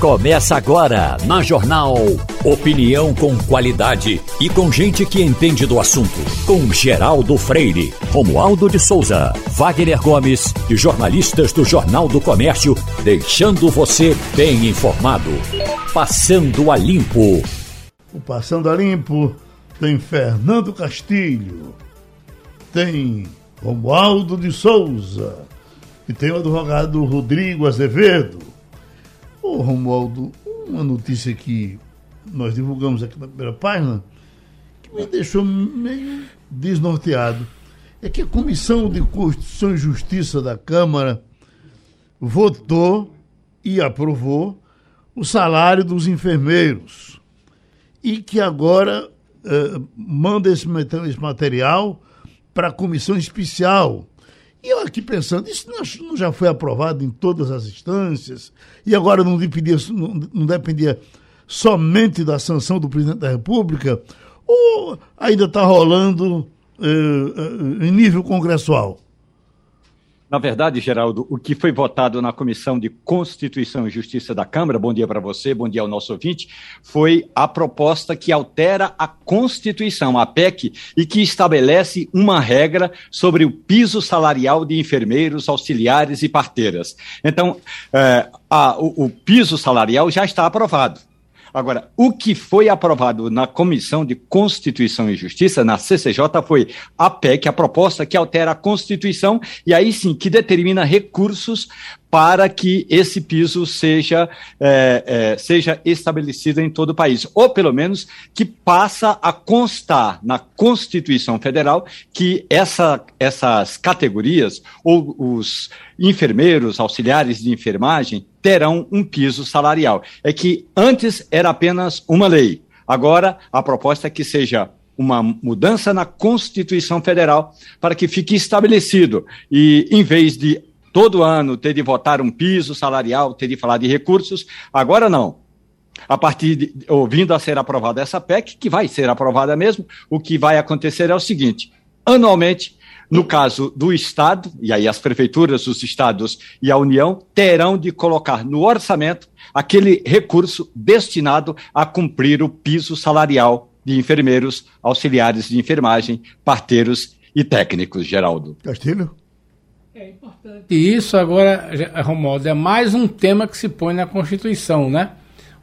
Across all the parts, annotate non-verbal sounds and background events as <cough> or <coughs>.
Começa agora na Jornal. Opinião com qualidade e com gente que entende do assunto. Com Geraldo Freire, Romualdo de Souza, Wagner Gomes e jornalistas do Jornal do Comércio, deixando você bem informado. Passando a Limpo. O Passando a Limpo tem Fernando Castilho, tem Romualdo de Souza e tem o advogado Rodrigo Azevedo. Ô Romualdo, uma notícia que nós divulgamos aqui na primeira página que me deixou meio desnorteado. É que a Comissão de Constituição e Justiça da Câmara votou e aprovou o salário dos enfermeiros e que agora eh, manda esse, esse material para a comissão especial e eu aqui pensando, isso não já foi aprovado em todas as instâncias e agora não dependia, não dependia somente da sanção do presidente da República ou ainda está rolando eh, eh, em nível congressual? Na verdade, Geraldo, o que foi votado na Comissão de Constituição e Justiça da Câmara, bom dia para você, bom dia ao nosso ouvinte, foi a proposta que altera a Constituição, a PEC, e que estabelece uma regra sobre o piso salarial de enfermeiros, auxiliares e parteiras. Então, é, a, o, o piso salarial já está aprovado. Agora, o que foi aprovado na Comissão de Constituição e Justiça, na CCJ, foi a PEC, a proposta que altera a Constituição, e aí sim que determina recursos para que esse piso seja, é, é, seja estabelecido em todo o país, ou pelo menos que passa a constar na Constituição Federal que essa, essas categorias, ou os enfermeiros, auxiliares de enfermagem, terão um piso salarial. É que antes era apenas uma lei, agora a proposta é que seja uma mudança na Constituição Federal para que fique estabelecido. E, em vez de todo ano ter de votar um piso salarial, ter de falar de recursos. Agora não. A partir de, ouvindo a ser aprovada essa PEC, que vai ser aprovada mesmo, o que vai acontecer é o seguinte: anualmente, no caso do Estado, e aí as prefeituras, os estados e a União terão de colocar no orçamento aquele recurso destinado a cumprir o piso salarial de enfermeiros, auxiliares de enfermagem, parteiros e técnicos, Geraldo. Castilho? É importante. E isso agora, Romualdo, é mais um tema que se põe na Constituição, né?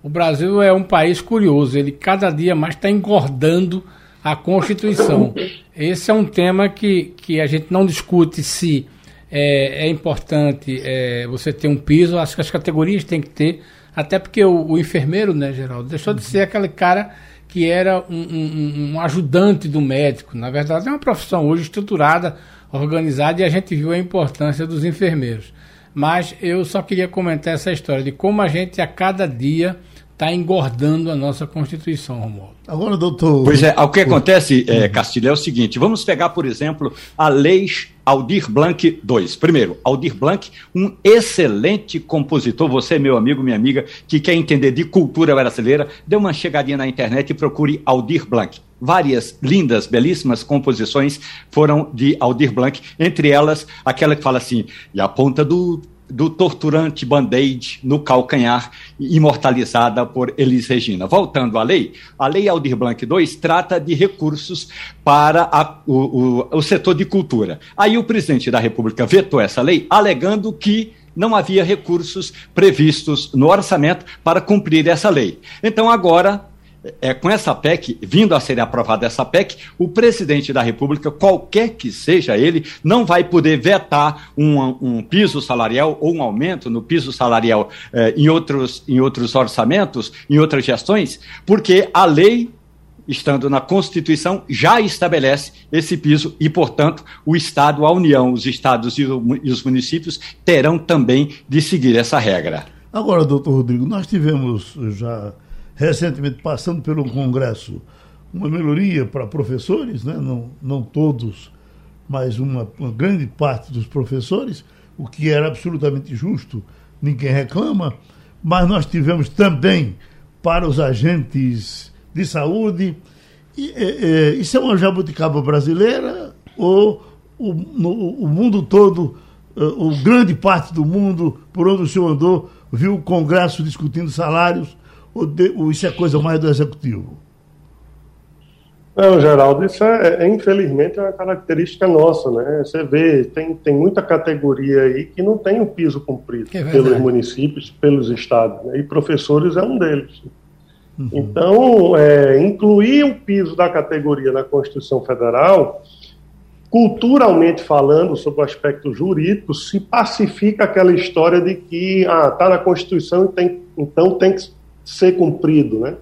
O Brasil é um país curioso, ele cada dia mais está engordando a Constituição. Esse é um tema que, que a gente não discute se é, é importante é, você ter um piso, acho que as categorias têm que ter, até porque o, o enfermeiro, né, Geraldo, deixou de ser aquele cara que era um, um, um ajudante do médico. Na verdade, é uma profissão hoje estruturada organizada e a gente viu a importância dos enfermeiros. Mas eu só queria comentar essa história de como a gente a cada dia está engordando a nossa Constituição, Romualdo. Agora, doutor. Pois é, o que acontece, é, Castilho, é o seguinte: vamos pegar, por exemplo, a Lei Aldir Blanc II. Primeiro, Aldir Blanc, um excelente compositor. Você, meu amigo, minha amiga, que quer entender de cultura brasileira, dê uma chegadinha na internet e procure Aldir Blanc. Várias lindas, belíssimas composições foram de Aldir Blanc, entre elas aquela que fala assim: e a ponta do do torturante band-aid no calcanhar, imortalizada por Elis Regina. Voltando à lei, a Lei Aldir Blanc II trata de recursos para a, o, o, o setor de cultura. Aí o presidente da República vetou essa lei, alegando que não havia recursos previstos no orçamento para cumprir essa lei. Então, agora, é, com essa PEC, vindo a ser aprovada essa PEC, o presidente da República, qualquer que seja ele, não vai poder vetar um, um piso salarial ou um aumento no piso salarial eh, em, outros, em outros orçamentos, em outras gestões, porque a lei estando na Constituição, já estabelece esse piso e, portanto, o Estado, a União, os estados e, os municípios terão também de seguir essa regra. Agora, doutor Rodrigo, nós tivemos já recentemente passando pelo Congresso uma melhoria para professores, né? não, não todos, mas uma, uma grande parte dos professores, o que era absolutamente justo, ninguém reclama, mas nós tivemos também para os agentes de saúde. E, é, isso é uma jabuticaba brasileira ou o, no, o mundo todo uh, o grande parte do mundo, por onde o senhor andou, viu o Congresso discutindo salários, ou, de, ou isso é coisa mais do Executivo? Não, Geraldo, isso é, é, infelizmente é uma característica nossa, né? Você vê, tem, tem muita categoria aí que não tem o piso cumprido é pelos municípios, pelos estados, né? e professores é um deles. Uhum. Então, é, incluir o piso da categoria na Constituição Federal, culturalmente falando, sobre o aspecto jurídico, se pacifica aquela história de que ah, está na Constituição e tem, então tem que ser cumprido, né?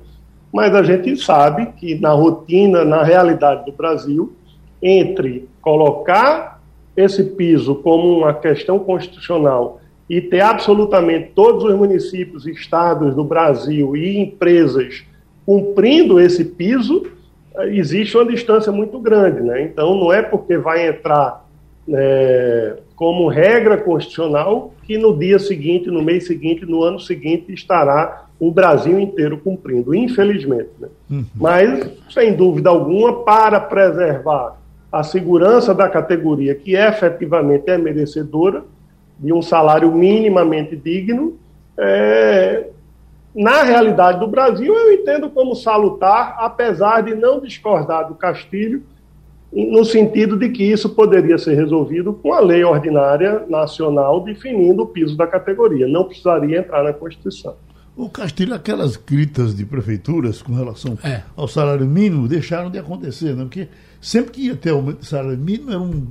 mas a gente sabe que na rotina, na realidade do Brasil, entre colocar esse piso como uma questão constitucional e ter absolutamente todos os municípios, estados do Brasil e empresas cumprindo esse piso, existe uma distância muito grande. Né? Então, não é porque vai entrar é, como regra constitucional que no dia seguinte, no mês seguinte, no ano seguinte estará o Brasil inteiro cumprindo, infelizmente. Né? Uhum. Mas, sem dúvida alguma, para preservar a segurança da categoria, que efetivamente é merecedora de um salário minimamente digno, é, na realidade do Brasil, eu entendo como salutar, apesar de não discordar do Castilho, no sentido de que isso poderia ser resolvido com a lei ordinária nacional definindo o piso da categoria, não precisaria entrar na Constituição. O Castilho, aquelas gritas de prefeituras com relação é. ao salário mínimo deixaram de acontecer, né? porque sempre que ia ter aumento do salário mínimo era um,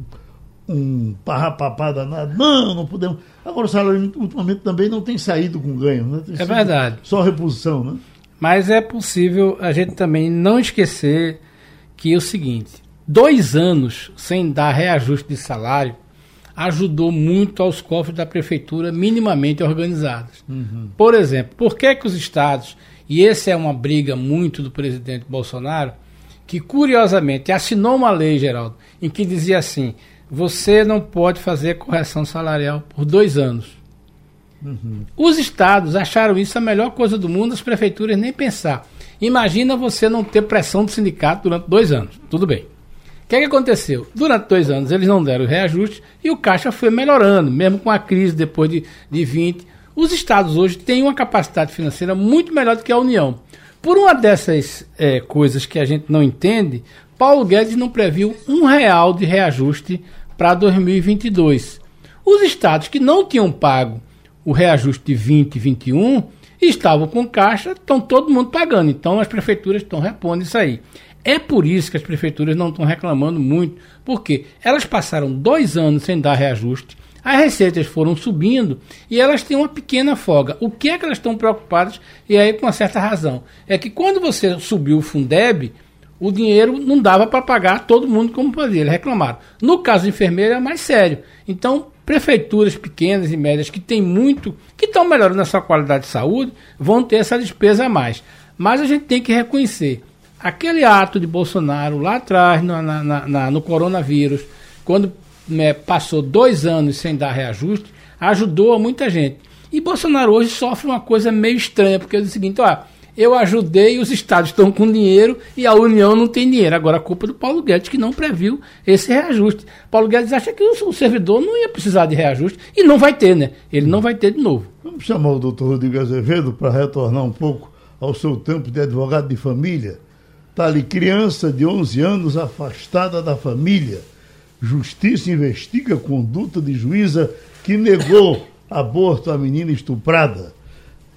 um parrapapá danado. Não, não podemos. Agora o salário mínimo ultimamente também não tem saído com ganho. Né? é verdade. Só reposição, né? Mas é possível a gente também não esquecer que é o seguinte: dois anos sem dar reajuste de salário ajudou muito aos cofres da prefeitura minimamente organizados. Uhum. Por exemplo, por que, que os estados, e essa é uma briga muito do presidente Bolsonaro, que curiosamente assinou uma lei, Geraldo, em que dizia assim: você não pode fazer correção salarial por dois anos. Uhum. Os estados acharam isso a melhor coisa do mundo, as prefeituras nem pensar. Imagina você não ter pressão do sindicato durante dois anos. Tudo bem que, que aconteceu? Durante dois anos eles não deram reajuste e o caixa foi melhorando, mesmo com a crise depois de, de 20. Os estados hoje têm uma capacidade financeira muito melhor do que a União. Por uma dessas é, coisas que a gente não entende, Paulo Guedes não previu um real de reajuste para 2022. Os estados que não tinham pago o reajuste de 20 e 21 estavam com caixa, estão todo mundo pagando. Então as prefeituras estão repondo isso aí. É por isso que as prefeituras não estão reclamando muito, porque elas passaram dois anos sem dar reajuste, as receitas foram subindo e elas têm uma pequena folga. O que é que elas estão preocupadas? E aí, com uma certa razão, é que quando você subiu o Fundeb, o dinheiro não dava para pagar todo mundo como fazia, eles reclamaram. No caso do enfermeiro é mais sério. Então, prefeituras pequenas e médias que têm muito, que estão melhorando a sua qualidade de saúde, vão ter essa despesa a mais. Mas a gente tem que reconhecer aquele ato de Bolsonaro lá atrás, no, na, na, no coronavírus, quando né, passou dois anos sem dar reajuste, ajudou a muita gente. E Bolsonaro hoje sofre uma coisa meio estranha, porque é o seguinte, ó, eu ajudei, os estados estão com dinheiro e a União não tem dinheiro. Agora a culpa é do Paulo Guedes, que não previu esse reajuste. Paulo Guedes acha que o servidor não ia precisar de reajuste e não vai ter, né? Ele não vai ter de novo. Vamos chamar o doutor Rodrigo Azevedo para retornar um pouco ao seu tempo de advogado de família Está ali, criança de 11 anos afastada da família. Justiça investiga conduta de juíza que negou aborto à menina estuprada.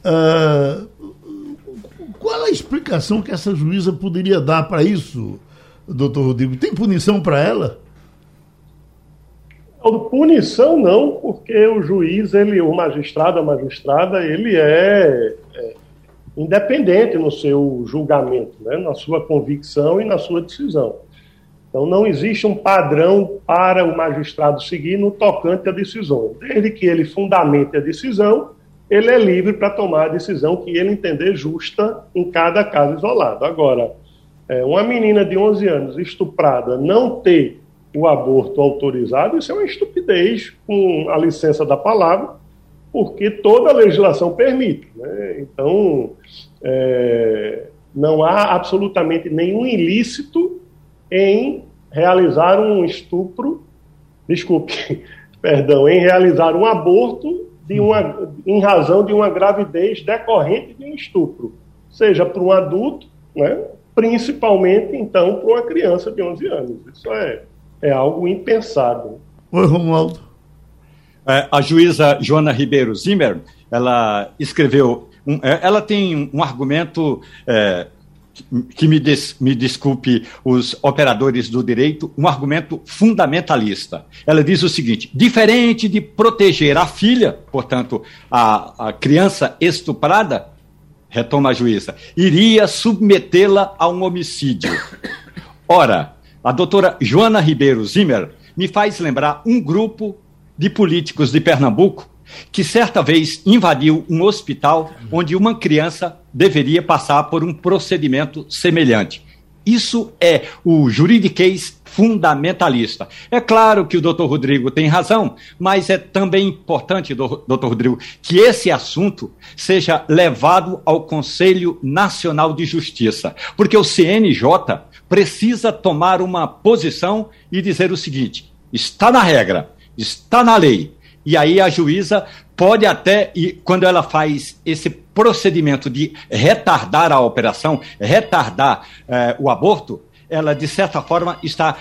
Uh, qual a explicação que essa juíza poderia dar para isso, doutor Rodrigo? Tem punição para ela? Punição não, porque o juiz, ele, o magistrado, a magistrada, ele é, é independente no seu julgamento, né, na sua convicção e na sua decisão. Então, não existe um padrão para o magistrado seguir no tocante à decisão. Desde que ele fundamente a decisão, ele é livre para tomar a decisão que ele entender justa em cada caso isolado. Agora, é, uma menina de 11 anos estuprada não ter o aborto autorizado, isso é uma estupidez, com a licença da palavra, porque toda a legislação permite. Né? Então, é, não há absolutamente nenhum ilícito em realizar um estupro, desculpe, <laughs> perdão, em realizar um aborto de uma, em razão de uma gravidez decorrente de um estupro, seja para um adulto, né, principalmente, então, para uma criança de 11 anos. Isso é, é algo impensado. Oi, Romualdo. É, a juíza Joana Ribeiro Zimmer, ela escreveu, um, é, ela tem um argumento é, que me, des, me desculpe os operadores do direito, um argumento fundamentalista. Ela diz o seguinte: diferente de proteger a filha, portanto, a, a criança estuprada, retoma a juíza, iria submetê-la a um homicídio. Ora, a doutora Joana Ribeiro Zimmer me faz lembrar um grupo de políticos de Pernambuco que certa vez invadiu um hospital onde uma criança deveria passar por um procedimento semelhante. Isso é o juridiquês fundamentalista. É claro que o doutor Rodrigo tem razão, mas é também importante, doutor Rodrigo, que esse assunto seja levado ao Conselho Nacional de Justiça, porque o CNJ precisa tomar uma posição e dizer o seguinte: está na regra, está na lei. E aí a juíza pode até, e quando ela faz esse procedimento de retardar a operação, retardar eh, o aborto, ela, de certa forma, está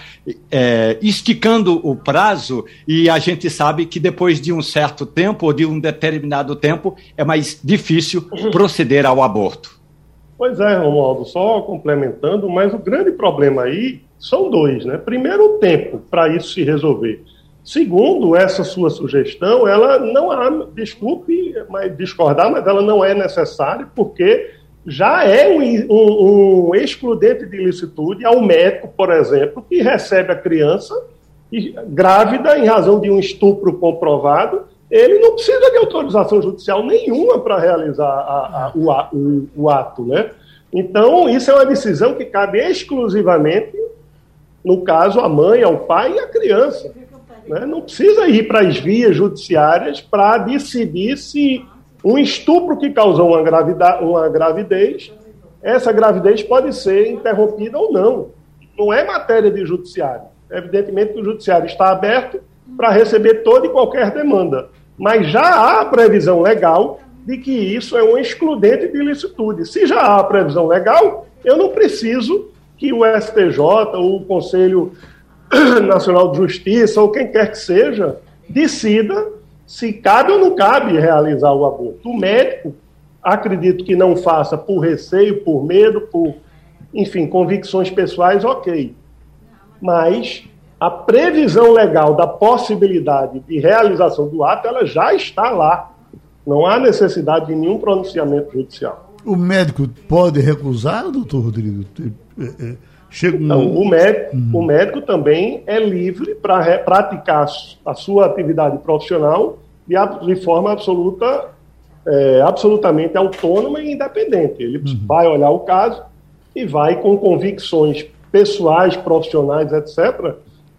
é, esticando o prazo e a gente sabe que depois de um certo tempo ou de um determinado tempo é mais difícil proceder ao aborto. Pois é, Romualdo, só complementando, mas o grande problema aí são dois, né? Primeiro, o tempo para isso se resolver. Segundo, essa sua sugestão, ela não há, desculpe mas discordar, mas ela não é necessária, porque já é um, um, um excludente de ilicitude ao médico, por exemplo, que recebe a criança grávida em razão de um estupro comprovado, ele não precisa de autorização judicial nenhuma para realizar a, a, o, o, o, ato, né? Então, isso é uma decisão que cabe exclusivamente, no caso, à mãe, ao pai e à criança. Né? Não precisa ir para as vias judiciárias para decidir se um estupro que causou uma, gravida, uma gravidez, essa gravidez pode ser interrompida ou não. Não é matéria de judiciário. Evidentemente que o judiciário está aberto para receber toda e qualquer demanda. Mas já há previsão legal de que isso é um excludente de ilicitude. Se já há previsão legal, eu não preciso que o STJ ou o Conselho <coughs> Nacional de Justiça, ou quem quer que seja, decida se cabe ou não cabe realizar o aborto. O médico, acredito que não faça por receio, por medo, por, enfim, convicções pessoais, ok. Mas a previsão legal da possibilidade de realização do ato, ela já está lá. Não há necessidade de nenhum pronunciamento judicial. O médico pode recusar, doutor Rodrigo? Chega um... Então, o médico, uhum. o médico também é livre para praticar a sua atividade profissional de, de forma absoluta, é, absolutamente autônoma e independente. Ele uhum. vai olhar o caso e vai, com convicções pessoais, profissionais, etc.,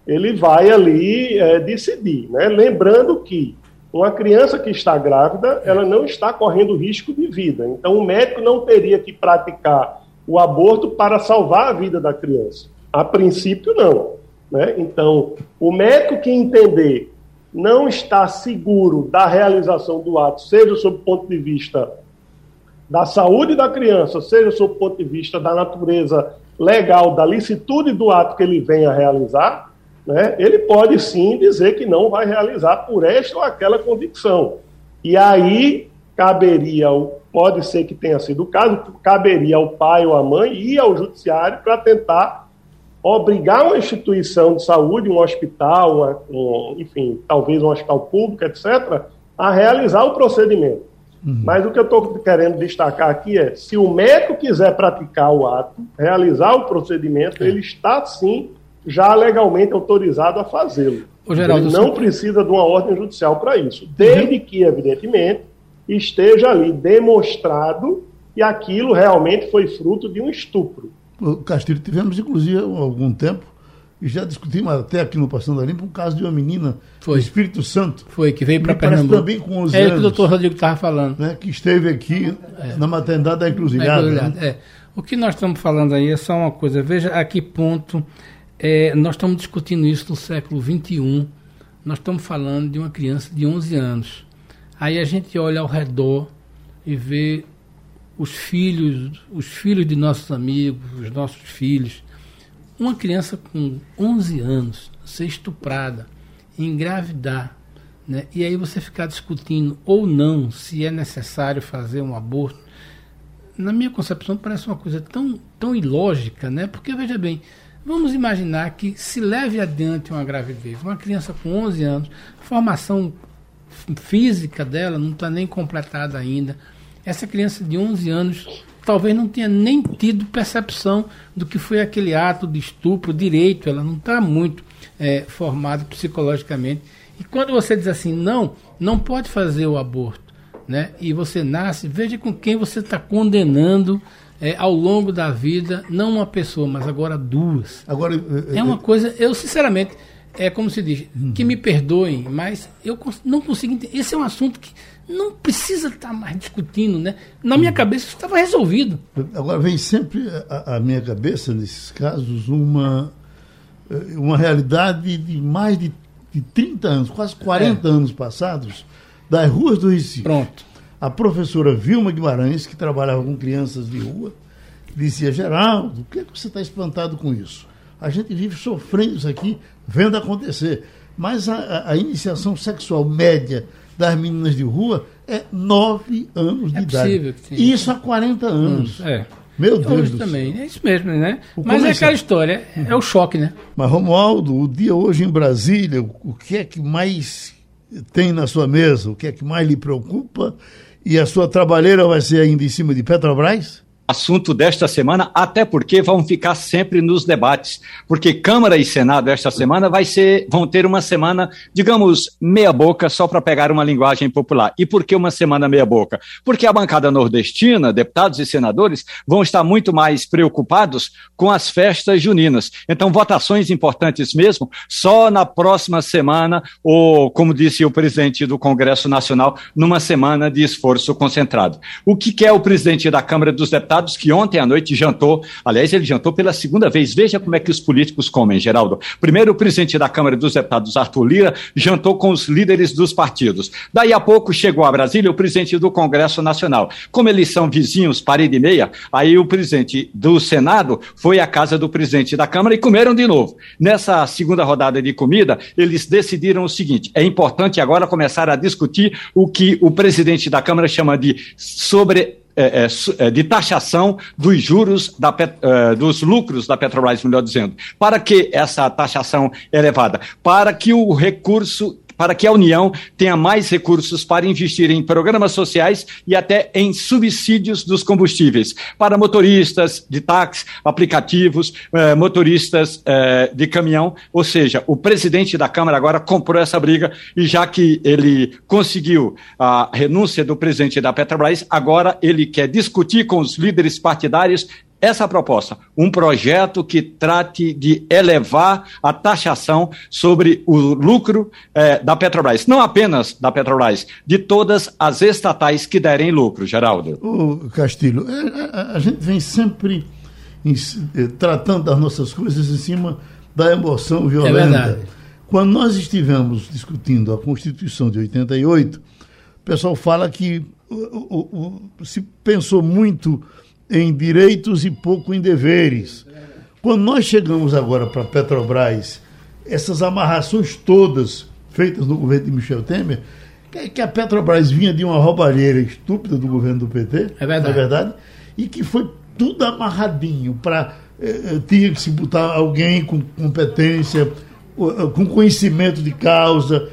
ele vai ali é, decidir. Né? Lembrando que uma criança que está grávida, ela não está correndo risco de vida. Então, o médico não teria que praticar o aborto para salvar a vida da criança. A princípio, não. Né? Então, o médico que entender não está seguro da realização do ato, seja sob o ponto de vista da saúde da criança, seja sob o ponto de vista da natureza legal, da licitude do ato que ele venha realizar, né, ele pode sim dizer que não vai realizar por esta ou aquela convicção. E aí caberia ao pode ser que tenha sido o caso, caberia ao pai ou à mãe ir ao judiciário para tentar obrigar uma instituição de saúde, um hospital, uma, um, enfim, talvez um hospital público, etc., a realizar o procedimento. Uhum. Mas o que eu estou querendo destacar aqui é, se o médico quiser praticar o ato, realizar o procedimento, é. ele está sim já legalmente autorizado a fazê-lo. Ele não precisa de uma ordem judicial para isso, desde uhum. que, evidentemente, esteja ali demonstrado que aquilo realmente foi fruto de um estupro. Castilho, tivemos inclusive há algum tempo, e já discutimos até aqui no Passando a Limpo, um caso de uma menina foi. do Espírito Santo. Foi, que veio para Pernambuco. também com os é anos. É o que o doutor Rodrigo estava falando. Né, que esteve aqui é. na maternidade da Encruzilhada. Né? É. O que nós estamos falando aí é só uma coisa. Veja a que ponto é, nós estamos discutindo isso no século XXI nós estamos falando de uma criança de 11 anos. Aí a gente olha ao redor e vê os filhos, os filhos de nossos amigos, os nossos filhos. Uma criança com 11 anos ser estuprada, engravidar, né? e aí você ficar discutindo ou não se é necessário fazer um aborto, na minha concepção parece uma coisa tão, tão ilógica, né? porque veja bem, vamos imaginar que se leve adiante uma gravidez, uma criança com 11 anos, formação física dela não está nem completada ainda, essa criança de 11 anos talvez não tenha nem tido percepção do que foi aquele ato de estupro direito, ela não está muito é, formada psicologicamente. E quando você diz assim, não, não pode fazer o aborto, né? e você nasce, veja com quem você está condenando é, ao longo da vida, não uma pessoa, mas agora duas. Agora, é, é uma coisa, eu sinceramente, é como se diz, uhum. que me perdoem, mas eu não consigo entender. Esse é um assunto que não precisa estar tá mais discutindo, né? Na minha cabeça isso estava resolvido. Agora vem sempre à minha cabeça, nesses casos, uma, eh, uma realidade de mais de, de 30 anos, quase 40 é. anos passados, das ruas do Recife. Pronto. A professora Vilma Guimarães, que trabalhava com crianças de rua, dizia, Geraldo, o que, é que você está espantado com isso? A gente vive sofrendo isso aqui, vendo acontecer. Mas a, a iniciação sexual média das meninas de rua é nove anos é de idade. E isso há 40 anos. Hum, é. Meu Deus hoje do também. É isso mesmo, né? O Mas é aquela história, é o choque, né? Mas, Romualdo, o dia hoje em Brasília, o que é que mais tem na sua mesa? O que é que mais lhe preocupa? E a sua trabalheira vai ser ainda em cima de Petrobras? Assunto desta semana, até porque vão ficar sempre nos debates, porque Câmara e Senado esta semana vai ser, vão ter uma semana, digamos, meia boca, só para pegar uma linguagem popular. E por que uma semana meia boca? Porque a bancada nordestina, deputados e senadores, vão estar muito mais preocupados com as festas juninas. Então, votações importantes mesmo, só na próxima semana, ou, como disse o presidente do Congresso Nacional, numa semana de esforço concentrado. O que quer o presidente da Câmara dos Deputados? Que ontem à noite jantou, aliás, ele jantou pela segunda vez. Veja como é que os políticos comem, Geraldo. Primeiro, o presidente da Câmara dos Deputados, Arthur Lira, jantou com os líderes dos partidos. Daí a pouco chegou a Brasília o presidente do Congresso Nacional. Como eles são vizinhos, parede e meia, aí o presidente do Senado foi à casa do presidente da Câmara e comeram de novo. Nessa segunda rodada de comida, eles decidiram o seguinte: é importante agora começar a discutir o que o presidente da Câmara chama de sobre é, é, é, de taxação dos juros da, é, dos lucros da Petrobras, melhor dizendo. Para que essa taxação elevada? Para que o recurso para que a União tenha mais recursos para investir em programas sociais e até em subsídios dos combustíveis para motoristas de táxi, aplicativos, eh, motoristas eh, de caminhão. Ou seja, o presidente da Câmara agora comprou essa briga e já que ele conseguiu a renúncia do presidente da Petrobras, agora ele quer discutir com os líderes partidários essa proposta, um projeto que trate de elevar a taxação sobre o lucro eh, da Petrobras, não apenas da Petrobras, de todas as estatais que derem lucro, Geraldo. O Castilho, a, é, a, é, a, gente vem sempre em, eh, tratando das nossas coisas em cima da emoção violenta. É Quando nós estivemos discutindo a Constituição de 88, o pessoal fala que o, o, o, se pensou muito em direitos e pouco em deveres. Quando nós chegamos agora para a Petrobras, essas amarrações todas feitas no governo de Michel Temer, que a Petrobras vinha de uma roubalheira estúpida do governo do PT, é verdade, é verdade e que foi tudo amarradinho para eh, eh, tinha que se botar alguém com competência, com conhecimento de causa,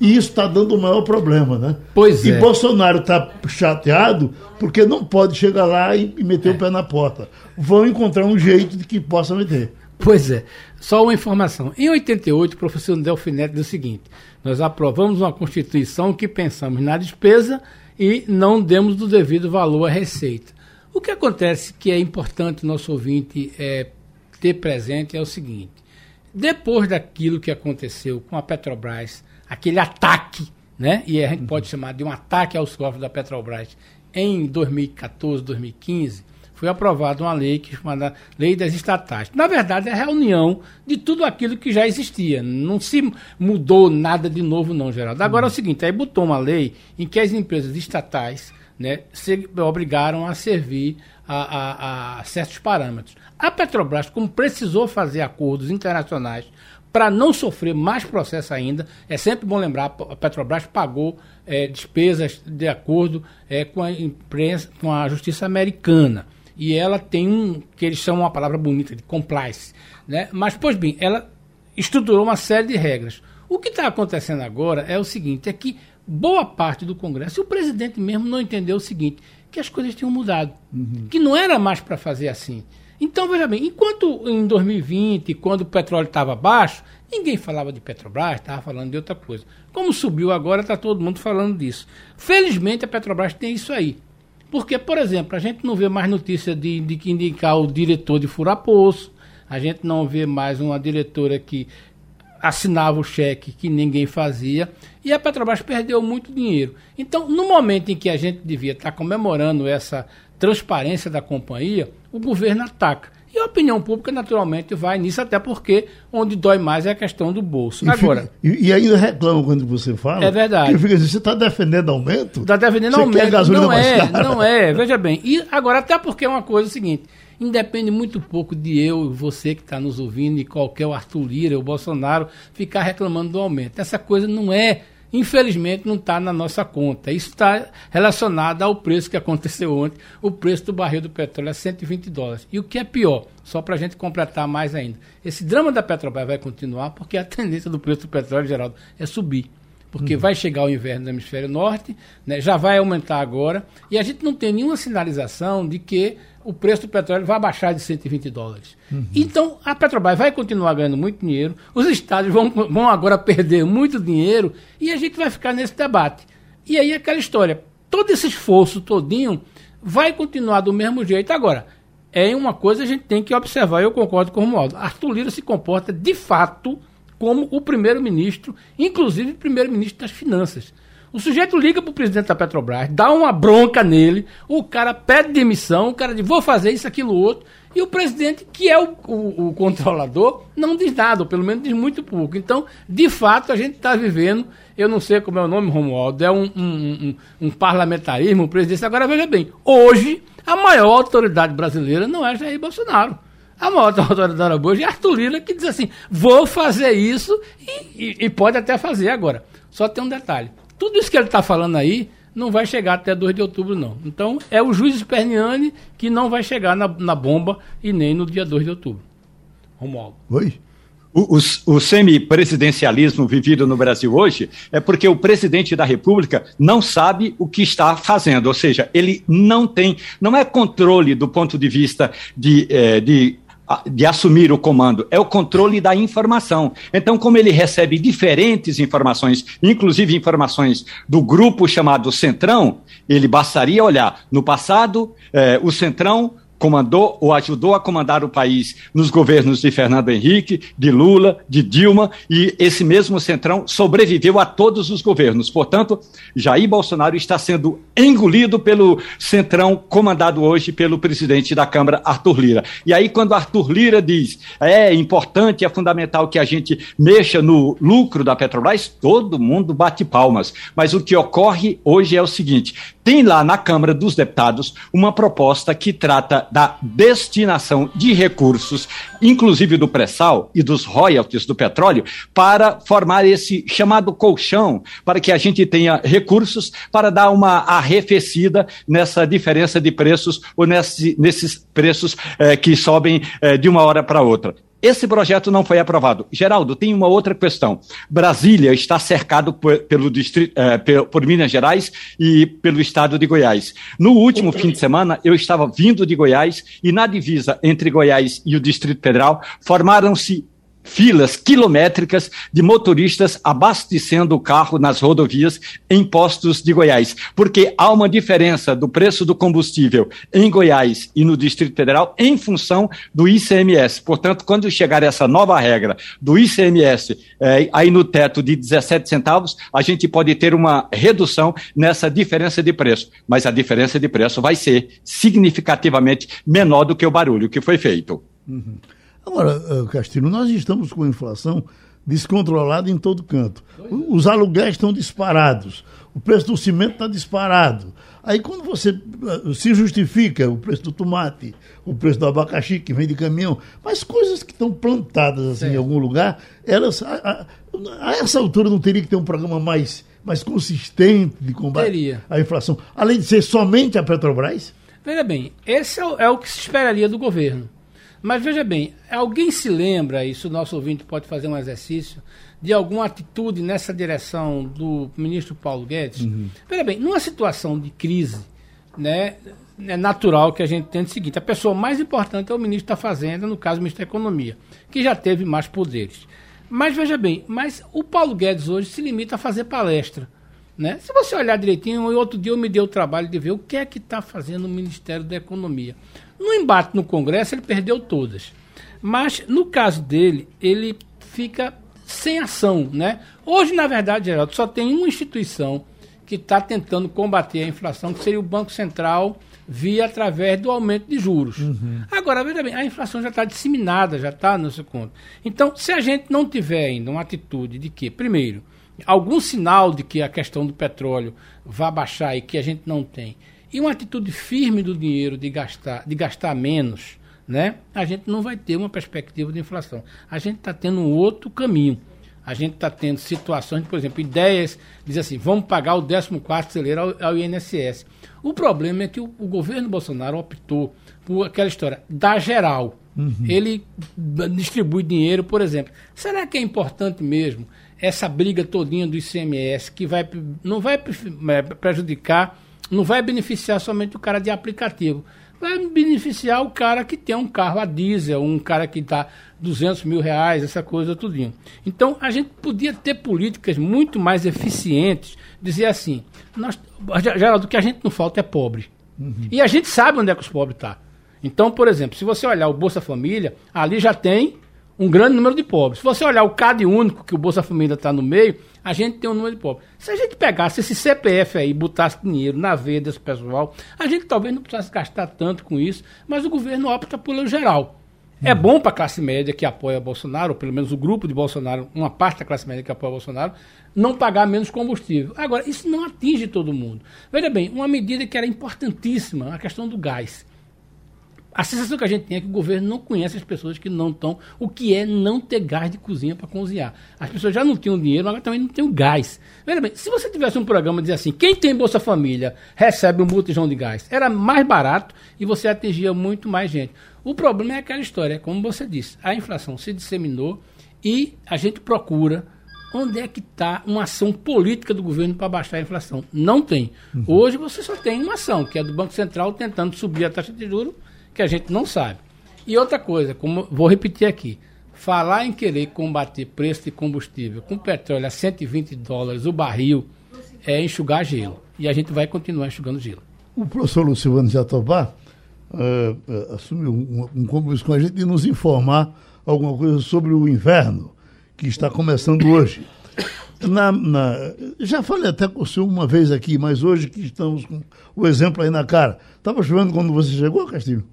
e isso está dando o maior problema, né? Pois e é. Bolsonaro está chateado porque não pode chegar lá e, e meter é. o pé na porta. Vão encontrar um jeito de que possa meter. Pois é. Só uma informação. Em 88, o professor Delfinete disse o seguinte: nós aprovamos uma Constituição que pensamos na despesa e não demos do devido valor à receita. O que acontece que é importante o nosso ouvinte é, ter presente é o seguinte: depois daquilo que aconteceu com a Petrobras, aquele ataque, né? E a gente pode chamar de um ataque aos cofres da Petrobras em 2014, 2015, foi aprovada uma lei que chamada Lei das Estatais. Na verdade, é a reunião de tudo aquilo que já existia. Não se mudou nada de novo, não, Geraldo. Agora é o seguinte, aí botou uma lei em que as empresas estatais né, se obrigaram a servir a, a, a certos parâmetros. A Petrobras, como precisou fazer acordos internacionais para não sofrer mais processo ainda, é sempre bom lembrar, a Petrobras pagou é, despesas de acordo é, com, a imprensa, com a justiça americana. E ela tem um, que eles chamam uma palavra bonita, de compliance. Né? Mas, pois bem, ela estruturou uma série de regras. O que está acontecendo agora é o seguinte, é que boa parte do Congresso, e o presidente mesmo não entendeu o seguinte, que as coisas tinham mudado, uhum. que não era mais para fazer assim. Então, veja bem, enquanto em 2020, quando o petróleo estava baixo, ninguém falava de Petrobras, estava falando de outra coisa. Como subiu agora, está todo mundo falando disso. Felizmente, a Petrobras tem isso aí. Porque, por exemplo, a gente não vê mais notícia de, de que indicar o diretor de furar poço, a gente não vê mais uma diretora que assinava o cheque que ninguém fazia, e a Petrobras perdeu muito dinheiro. Então, no momento em que a gente devia estar comemorando essa transparência da companhia, o governo ataca. E a opinião pública, naturalmente, vai nisso, até porque onde dói mais é a questão do bolso. E Agora. Fica, e, e, ainda reclama quando você fala. É verdade. Fica assim, você está defendendo aumento? Está defendendo você aumento. Quer gasolina não é, cara? não é. <laughs> Veja bem. E agora, até porque é uma coisa é seguinte: independe muito pouco de eu, você que está nos ouvindo, e qualquer o Arthur Lira, o Bolsonaro, ficar reclamando do aumento. Essa coisa não é infelizmente não está na nossa conta. Isso está relacionado ao preço que aconteceu ontem. O preço do barril do petróleo é 120 dólares. E o que é pior, só para a gente completar mais ainda, esse drama da Petrobras vai continuar porque a <laughs> tendência do preço do petróleo, Geraldo, é subir porque uhum. vai chegar o inverno no hemisfério norte, né, já vai aumentar agora, e a gente não tem nenhuma sinalização de que o preço do petróleo vai baixar de 120 dólares. Uhum. Então, a Petrobras vai continuar ganhando muito dinheiro, os estados vão, vão agora <laughs> perder muito dinheiro, e a gente vai ficar nesse debate. E aí aquela história, todo esse esforço todinho vai continuar do mesmo jeito. Agora, é uma coisa a gente tem que observar, eu concordo com o Romualdo. Arthur Lira se comporta de fato como o primeiro-ministro, inclusive primeiro-ministro das Finanças. O sujeito liga para o presidente da Petrobras, dá uma bronca nele, o cara pede demissão, o cara diz, vou fazer isso, aquilo, outro, e o presidente, que é o, o, o controlador, não diz nada, ou pelo menos diz muito pouco. Então, de fato, a gente está vivendo, eu não sei como é o nome, Romualdo, é um, um, um, um parlamentarismo, um presidente. Agora, veja bem, hoje, a maior autoridade brasileira não é Jair Bolsonaro. A maior autoridade hoje é Arthur Lira, que diz assim: vou fazer isso e, e, e, pode até fazer agora. Só tem um detalhe: tudo isso que ele está falando aí não vai chegar até 2 de outubro, não. Então é o juiz Sperniani que não vai chegar na, na bomba e nem no dia 2 de outubro. Romualdo. Oi? O, o, o semipresidencialismo vivido no Brasil hoje é porque o presidente da República não sabe o que está fazendo, ou seja, ele não tem, não é controle do ponto de vista de, eh, de de assumir o comando, é o controle da informação. Então, como ele recebe diferentes informações, inclusive informações do grupo chamado Centrão, ele bastaria olhar. No passado, eh, o Centrão comandou ou ajudou a comandar o país nos governos de Fernando Henrique, de Lula, de Dilma, e esse mesmo centrão sobreviveu a todos os governos. Portanto, Jair Bolsonaro está sendo engolido pelo centrão comandado hoje pelo presidente da Câmara, Arthur Lira. E aí, quando Arthur Lira diz é importante, é fundamental que a gente mexa no lucro da Petrobras, todo mundo bate palmas. Mas o que ocorre hoje é o seguinte: tem lá na Câmara dos Deputados uma proposta que trata da destinação de recursos, inclusive do pré-sal e dos royalties do petróleo, para formar esse chamado colchão, para que a gente tenha recursos para dar uma arrefecida nessa diferença de preços ou nesse, nesses preços eh, que sobem eh, de uma hora para outra. Esse projeto não foi aprovado. Geraldo, tem uma outra questão. Brasília está cercado por, pelo distrito, eh, por Minas Gerais e pelo estado de Goiás. No último fim de semana, eu estava vindo de Goiás e na divisa entre Goiás e o Distrito Federal formaram-se filas quilométricas de motoristas abastecendo o carro nas rodovias em postos de Goiás, porque há uma diferença do preço do combustível em Goiás e no Distrito Federal em função do ICMS. Portanto, quando chegar essa nova regra do ICMS é, aí no teto de 17 centavos, a gente pode ter uma redução nessa diferença de preço, mas a diferença de preço vai ser significativamente menor do que o barulho que foi feito. Uhum. Agora, eh, Castilho, nós estamos com inflação descontrolada em todo canto. Os aluguéis estão disparados, o preço do cimento está disparado. Aí quando você eh, se justifica o preço do tomate, o preço do abacaxi que vem de caminhão, mas coisas que estão plantadas assim, em algum lugar, elas a, a, a, essa altura não teria que ter um programa mais, mais consistente de combate teria. à inflação, além de ser somente a Petrobras? Veja bem, esse é o, é o que se esperaria do governo. Mas veja bem, alguém se lembra, isso o nosso ouvinte pode fazer um exercício, de alguma atitude nessa direção do ministro Paulo Guedes? Uhum. Veja bem, numa situação de crise, né, é natural que a gente tenha o seguinte: a pessoa mais importante é o ministro da Fazenda, no caso o ministro da Economia, que já teve mais poderes. Mas veja bem, mas o Paulo Guedes hoje se limita a fazer palestra. Né? Se você olhar direitinho, outro dia eu me dei o trabalho de ver o que é que está fazendo o Ministério da Economia. No embate no Congresso, ele perdeu todas. Mas, no caso dele, ele fica sem ação. Né? Hoje, na verdade, Geraldo, só tem uma instituição que está tentando combater a inflação, que seria o Banco Central, via através do aumento de juros. Uhum. Agora, veja bem, a inflação já está disseminada, já está no seu conto. Então, se a gente não tiver ainda uma atitude de que, primeiro, algum sinal de que a questão do petróleo vai baixar e que a gente não tem, e uma atitude firme do dinheiro de gastar, de gastar menos, né? A gente não vai ter uma perspectiva de inflação. A gente está tendo um outro caminho. A gente está tendo situações, por exemplo, ideias, diz assim, vamos pagar o 14 celeiro ao, ao, INSS. O problema é que o, o, governo Bolsonaro optou por aquela história da geral. Uhum. Ele distribui dinheiro, por exemplo. Será que é importante mesmo essa briga todinha do ICMS que vai, não vai é, prejudicar não vai beneficiar somente o cara de aplicativo. Vai beneficiar o cara que tem um carro a diesel, um cara que está 200 mil reais, essa coisa tudinho. Então, a gente podia ter políticas muito mais eficientes, dizer assim, nós, Geraldo, o que a gente não falta é pobre. Uhum. E a gente sabe onde é que os pobres estão. Tá. Então, por exemplo, se você olhar o Bolsa Família, ali já tem um grande número de pobres. Se você olhar o CAD único, que o Bolsa Família está no meio, a gente tem um número de pobres. Se a gente pegasse esse CPF aí, botasse dinheiro na veia desse pessoal, a gente talvez não precisasse gastar tanto com isso, mas o governo opta pelo geral. É bom para a classe média que apoia Bolsonaro, ou pelo menos o grupo de Bolsonaro, uma parte da classe média que apoia Bolsonaro, não pagar menos combustível. Agora, isso não atinge todo mundo. Veja bem, uma medida que era importantíssima, a questão do gás. A sensação que a gente tem é que o governo não conhece as pessoas que não estão, o que é não ter gás de cozinha para cozinhar. As pessoas já não tinham dinheiro, mas também não têm o gás. Veja bem, se você tivesse um programa dizer assim, quem tem Bolsa Família recebe um botijão de gás, era mais barato e você atingia muito mais gente. O problema é aquela história, como você disse, a inflação se disseminou e a gente procura onde é que está uma ação política do governo para baixar a inflação. Não tem. Uhum. Hoje você só tem uma ação, que é do Banco Central tentando subir a taxa de juros que a gente não sabe. E outra coisa, como vou repetir aqui, falar em querer combater preço de combustível com petróleo a 120 dólares o barril é enxugar gelo. E a gente vai continuar enxugando gelo. O professor Luciano Jatobá uh, assumiu um, um compromisso com a gente de nos informar alguma coisa sobre o inverno que está começando hoje. Na, na, já falei até com o senhor uma vez aqui, mas hoje que estamos com o exemplo aí na cara. Estava chovendo quando você chegou, Castilho?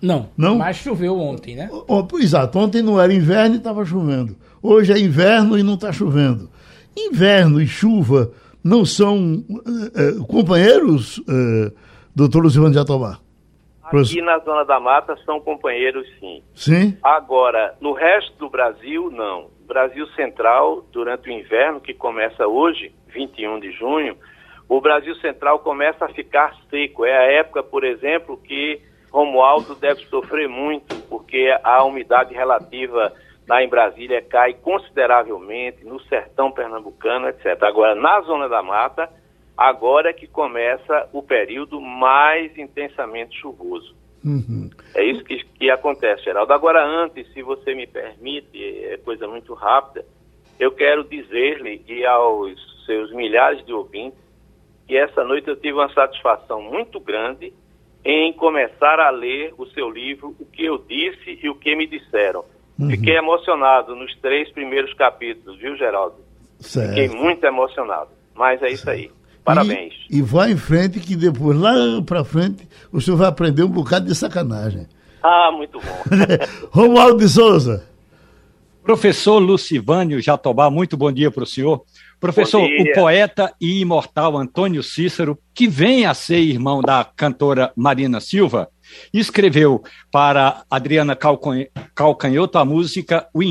Não, não, mas choveu ontem, né? O, exato, ontem não era inverno e estava chovendo. Hoje é inverno e não está chovendo. Inverno e chuva não são uh, uh, companheiros, uh, doutor Luciano de Atobá? Aqui na Zona da Mata são companheiros, sim. Sim? Agora, no resto do Brasil, não. Brasil Central, durante o inverno, que começa hoje, 21 de junho, o Brasil Central começa a ficar seco. É a época, por exemplo, que Romualdo deve sofrer muito, porque a umidade relativa lá em Brasília cai consideravelmente, no sertão pernambucano, etc. Agora, na zona da mata, agora é que começa o período mais intensamente chuvoso. Uhum. É isso que, que acontece, Geraldo. Agora, antes, se você me permite, é coisa muito rápida, eu quero dizer-lhe e aos seus milhares de ouvintes que essa noite eu tive uma satisfação muito grande em começar a ler o seu livro, O que eu disse e o que me disseram. Uhum. Fiquei emocionado nos três primeiros capítulos, viu, Geraldo? Certo. Fiquei muito emocionado. Mas é isso aí. Parabéns. E, e vá em frente, que depois, lá para frente, o senhor vai aprender um bocado de sacanagem. Ah, muito bom. <laughs> Romualdo de Souza. Professor Lucivânio Jatobá, muito bom dia para o senhor. Professor, o poeta e imortal Antônio Cícero, que vem a ser irmão da cantora Marina Silva, escreveu para Adriana Calcanhoto a música o,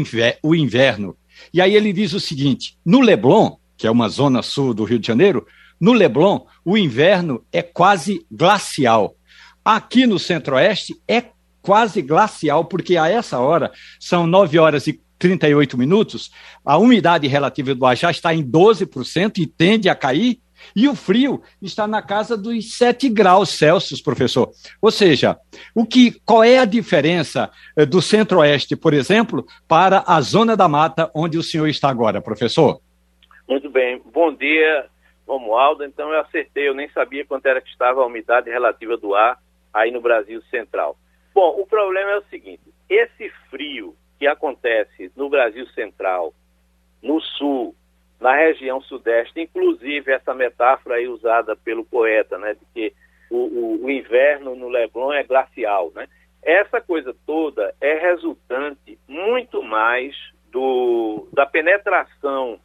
Inverno. E aí ele diz o seguinte: no Leblon, que é uma zona sul do Rio de Janeiro, no Leblon, o inverno é quase glacial. Aqui no Centro-Oeste é quase glacial, porque a essa hora são 9 horas e 38 minutos, a umidade relativa do ar já está em 12% e tende a cair, e o frio está na casa dos 7 graus Celsius, professor. Ou seja, o que, qual é a diferença eh, do centro-oeste, por exemplo, para a zona da mata onde o senhor está agora, professor? Muito bem. Bom dia, Romualdo. Então eu acertei, eu nem sabia quanto era que estava a umidade relativa do ar aí no Brasil Central. Bom, o problema é o seguinte: esse frio que acontece no Brasil Central, no Sul, na região Sudeste, inclusive essa metáfora aí usada pelo poeta, né, de que o, o, o inverno no Leblon é glacial, né? Essa coisa toda é resultante muito mais do, da penetração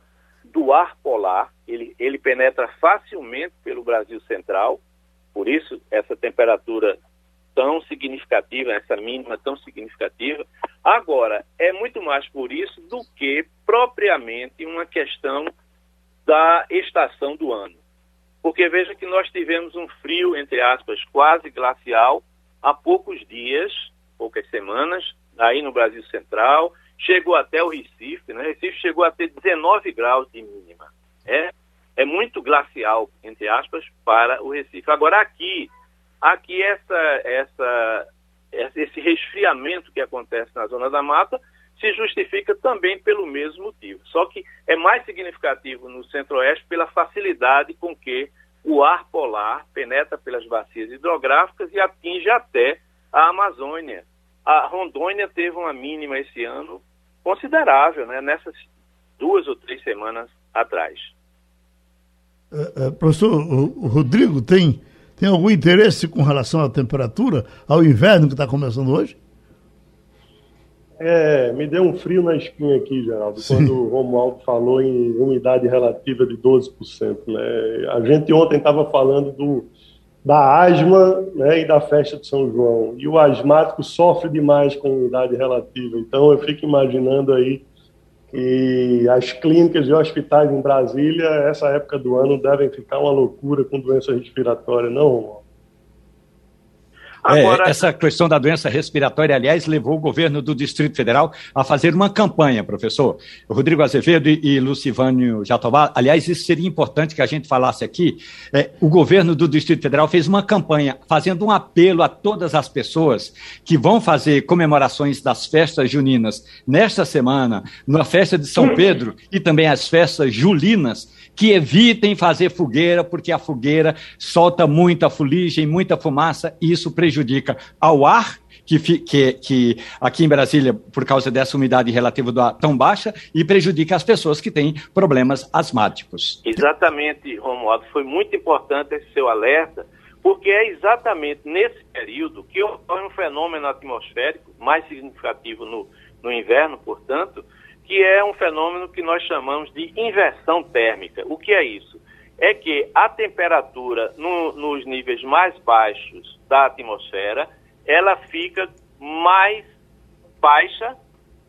do ar polar, ele, ele penetra facilmente pelo Brasil Central, por isso essa temperatura tão significativa, essa mínima tão significativa. Agora, é muito mais por isso do que propriamente uma questão da estação do ano. Porque veja que nós tivemos um frio, entre aspas, quase glacial há poucos dias, poucas semanas, aí no Brasil Central, chegou até o Recife, né? Recife chegou a ter 19 graus de mínima. É, é muito glacial, entre aspas, para o Recife. Agora aqui, aqui essa, essa, esse resfriamento que acontece na zona da mata se justifica também pelo mesmo motivo. Só que é mais significativo no centro-oeste pela facilidade com que o ar polar penetra pelas bacias hidrográficas e atinge até a Amazônia. A Rondônia teve uma mínima esse ano considerável, né, nessas duas ou três semanas atrás. Uh, uh, professor, o, o Rodrigo tem, tem algum interesse com relação à temperatura, ao inverno que está começando hoje? É, me deu um frio na espinha aqui, Geraldo, Sim. quando o Romualdo falou em umidade relativa de 12%. Né? A gente ontem estava falando do, da asma né, e da festa de São João. E o asmático sofre demais com umidade relativa. Então eu fico imaginando aí que as clínicas e hospitais em Brasília, essa época do ano, devem ficar uma loucura com doença respiratória, não, Agora... É, essa questão da doença respiratória, aliás, levou o governo do Distrito Federal a fazer uma campanha, professor. Rodrigo Azevedo e Lucivânio Jatobá, aliás, isso seria importante que a gente falasse aqui. É, o governo do Distrito Federal fez uma campanha fazendo um apelo a todas as pessoas que vão fazer comemorações das festas juninas nesta semana, na festa de São Pedro e também as festas julinas, que evitem fazer fogueira, porque a fogueira solta muita fuligem, muita fumaça, e isso prejudica ao ar, que, que, que, aqui em Brasília, por causa dessa umidade relativa do ar tão baixa, e prejudica as pessoas que têm problemas asmáticos. Exatamente, Romualdo. Foi muito importante esse seu alerta, porque é exatamente nesse período que ocorre um fenômeno atmosférico mais significativo no, no inverno, portanto, que é um fenômeno que nós chamamos de inversão térmica. O que é isso? É que a temperatura no, nos níveis mais baixos da atmosfera, ela fica mais baixa,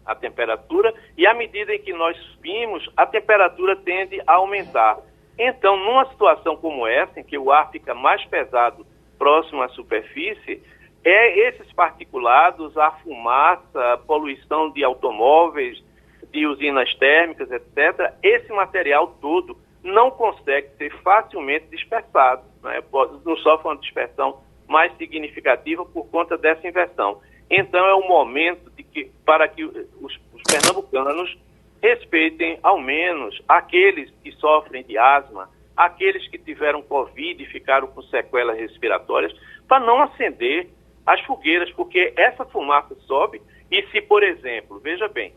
a temperatura, e à medida em que nós subimos, a temperatura tende a aumentar. Então, numa situação como essa, em que o ar fica mais pesado próximo à superfície, é esses particulados, a fumaça, a poluição de automóveis, de usinas térmicas, etc., esse material todo não consegue ser facilmente dispersado, né? não sofre uma dispersão mais significativa por conta dessa inversão. Então é o momento de que, para que os, os pernambucanos respeitem ao menos aqueles que sofrem de asma, aqueles que tiveram Covid e ficaram com sequelas respiratórias, para não acender as fogueiras, porque essa fumaça sobe e se, por exemplo, veja bem,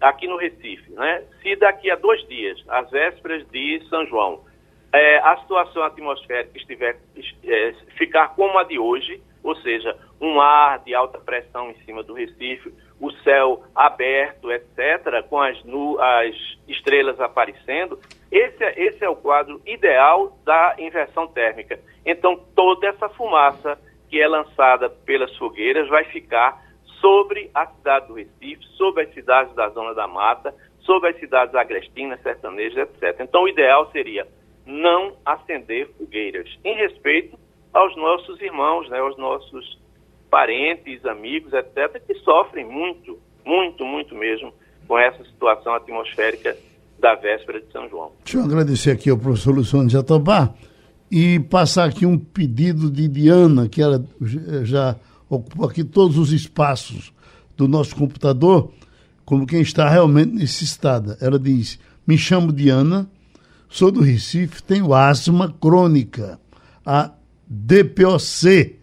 aqui no Recife, né, se daqui a dois dias, às vésperas de São João, é, a situação atmosférica estiver é, ficar como a de hoje, ou seja, um ar de alta pressão em cima do Recife, o céu aberto, etc., com as, nu as estrelas aparecendo, esse é, esse é o quadro ideal da inversão térmica. Então, toda essa fumaça que é lançada pelas fogueiras vai ficar sobre a cidade do Recife, sobre as cidades da Zona da Mata, sobre as cidades agrestinas, sertanejas, etc. Então, o ideal seria não acender fogueiras, em respeito aos nossos irmãos, né, aos nossos parentes, amigos, etc., que sofrem muito, muito, muito mesmo com essa situação atmosférica da véspera de São João. Deixa eu agradecer aqui ao professor Luciano Jatobá e passar aqui um pedido de Diana, que ela já ocupa aqui todos os espaços do nosso computador, como quem está realmente necessitada. Ela diz: Me chamo Diana, sou do Recife, tenho asma crônica, a DPOC.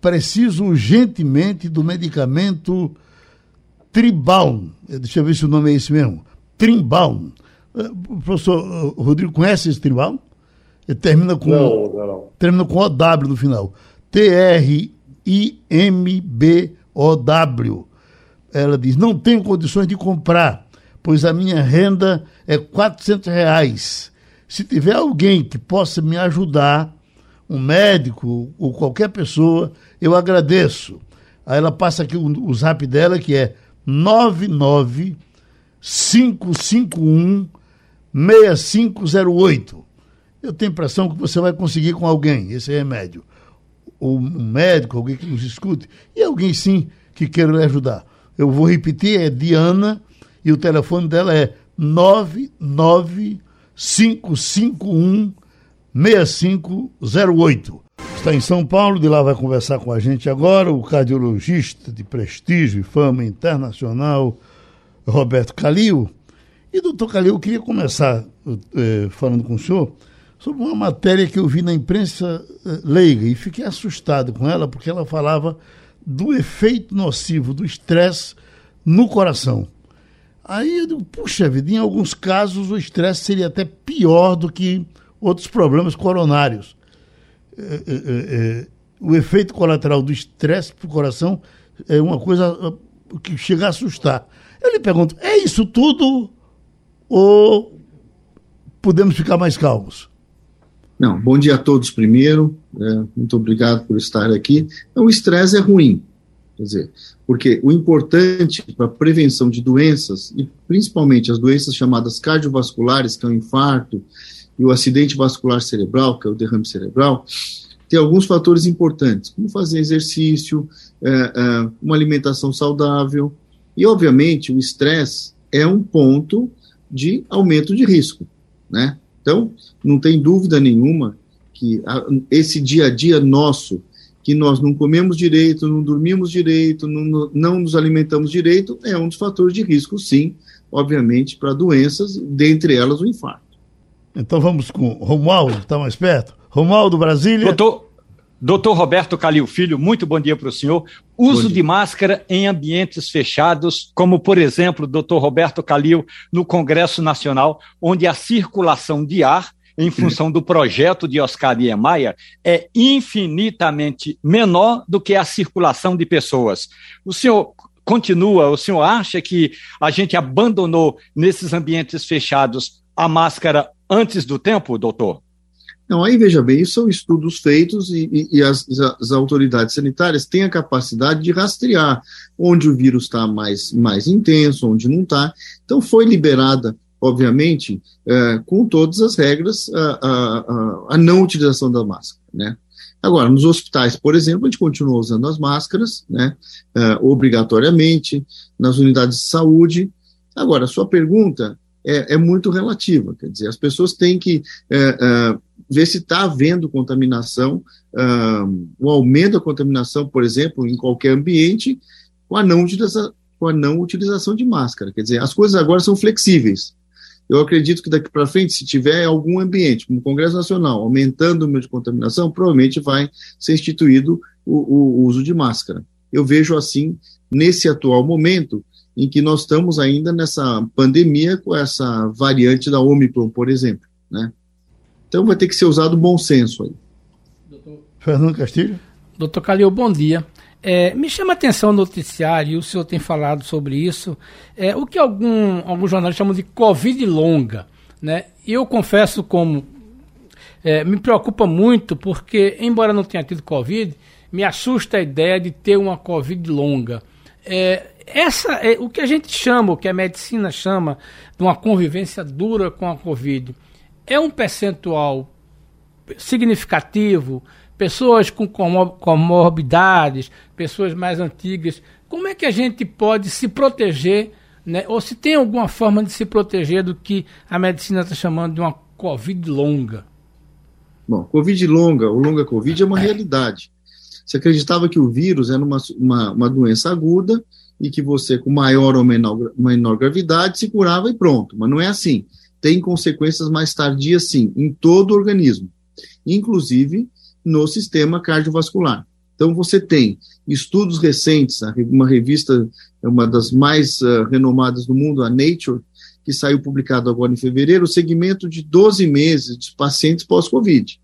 Preciso urgentemente do medicamento Tribal. Deixa eu ver se o nome é esse mesmo. Trimbal. Eh, o professor eh, Rodrigo conhece esse Tribal? Ele termina com. Não, não. Termina com OW no final. T-R-I-M-B-O-W. Ela diz: Não tenho condições de comprar, pois a minha renda é 400 reais. Se tiver alguém que possa me ajudar, um médico ou qualquer pessoa, eu agradeço. Aí ela passa aqui o, o zap dela, que é 99551 6508. Eu tenho a impressão que você vai conseguir com alguém esse remédio. Ou um médico, alguém que nos escute, e alguém sim que queira lhe ajudar. Eu vou repetir, é Diana, e o telefone dela é 99551 6508. Está em São Paulo, de lá vai conversar com a gente agora o cardiologista de prestígio e fama internacional, Roberto Calil. E, doutor Calil, eu queria começar eh, falando com o senhor sobre uma matéria que eu vi na imprensa eh, leiga e fiquei assustado com ela, porque ela falava do efeito nocivo do estresse no coração. Aí eu digo, puxa vida, em alguns casos o estresse seria até pior do que outros problemas coronários. É, é o efeito colateral do estresse para o coração é uma coisa ah, que chega a assustar. Eu lhe pergunto, é isso tudo ou podemos ficar mais calmos? Não, bom dia a todos primeiro, é, muito obrigado por estar aqui. Então, o estresse é ruim, quer dizer, porque o importante para a prevenção de doenças, e principalmente as doenças chamadas cardiovasculares, que é o infarto e o acidente vascular cerebral, que é o derrame cerebral, tem alguns fatores importantes, como fazer exercício, é, é, uma alimentação saudável, e, obviamente, o estresse é um ponto de aumento de risco, né? Então, não tem dúvida nenhuma que a, esse dia a dia nosso, que nós não comemos direito, não dormimos direito, não, não nos alimentamos direito, é um dos fatores de risco, sim, obviamente, para doenças, dentre elas o infarto. Então vamos com Romualdo, está mais perto. Romualdo, Brasília. Doutor, doutor Roberto Calil Filho, muito bom dia para o senhor. Uso de máscara em ambientes fechados, como, por exemplo, doutor Roberto Calil no Congresso Nacional, onde a circulação de ar em função do projeto de Oscar Niemeyer, é infinitamente menor do que a circulação de pessoas. O senhor continua, o senhor acha que a gente abandonou nesses ambientes fechados a máscara antes do tempo, doutor? Não, aí veja bem, isso são estudos feitos e, e, e as, as, autoridades sanitárias têm a capacidade de rastrear onde o vírus está mais, mais intenso, onde não está. Então foi liberada, obviamente, é, com todas as regras, a, a, a, não utilização da máscara, né? Agora, nos hospitais, por exemplo, a gente continua usando as máscaras, né, é, obrigatoriamente, nas unidades de saúde. Agora, sua pergunta é, é muito relativa. Quer dizer, as pessoas têm que é, ver se está havendo contaminação, o aumento da contaminação, por exemplo, em qualquer ambiente, com a não utilização, com a não utilização de máscara. Quer dizer, as coisas agora são flexíveis. Eu acredito que daqui para frente, se tiver algum ambiente, como o Congresso Nacional, aumentando o número de contaminação, provavelmente vai ser instituído o, o uso de máscara. Eu vejo assim, nesse atual momento, em que nós estamos ainda nessa pandemia com essa variante da Omicron, por exemplo, né? Então vai ter que ser usado bom senso aí. Doutor Fernando Castilho. Doutor Calil, bom dia. É, me chama a atenção o noticiário, e o senhor tem falado sobre isso, é, o que algum, alguns jornais chamam de Covid longa. Né? E eu confesso como é, me preocupa muito, porque, embora não tenha tido Covid, me assusta a ideia de ter uma Covid longa. É, essa é o que a gente chama, o que a medicina chama de uma convivência dura com a Covid é um percentual significativo, pessoas com comorbidades, pessoas mais antigas. Como é que a gente pode se proteger, né? ou se tem alguma forma de se proteger do que a medicina está chamando de uma Covid longa? Bom, Covid longa, ou longa Covid é uma realidade. Você acreditava que o vírus era uma, uma, uma doença aguda e que você, com maior ou menor, menor gravidade, se curava e pronto. Mas não é assim tem consequências mais tardias, sim, em todo o organismo, inclusive no sistema cardiovascular. Então, você tem estudos recentes, uma revista, uma das mais uh, renomadas do mundo, a Nature, que saiu publicado agora em fevereiro, o segmento de 12 meses de pacientes pós-Covid.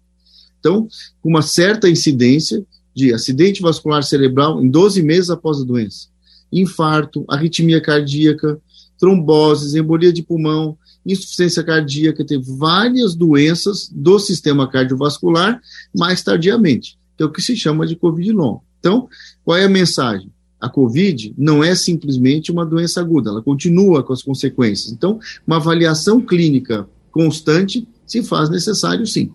Então, com uma certa incidência de acidente vascular cerebral em 12 meses após a doença, infarto, arritmia cardíaca, tromboses, embolia de pulmão, insuficiência cardíaca, teve várias doenças do sistema cardiovascular mais tardiamente, que é o que se chama de Covid longo. Então, qual é a mensagem? A Covid não é simplesmente uma doença aguda, ela continua com as consequências. Então, uma avaliação clínica constante se faz necessário, sim.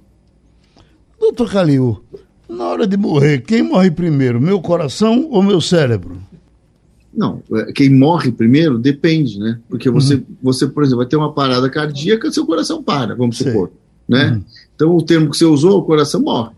Doutor Calil, na hora de morrer, quem morre primeiro, meu coração ou meu cérebro? Não, é, quem morre primeiro depende, né? Porque você, uhum. você, por exemplo, vai ter uma parada cardíaca, seu coração para, vamos Sim. supor, né? Uhum. Então, o termo que você usou, o coração morre.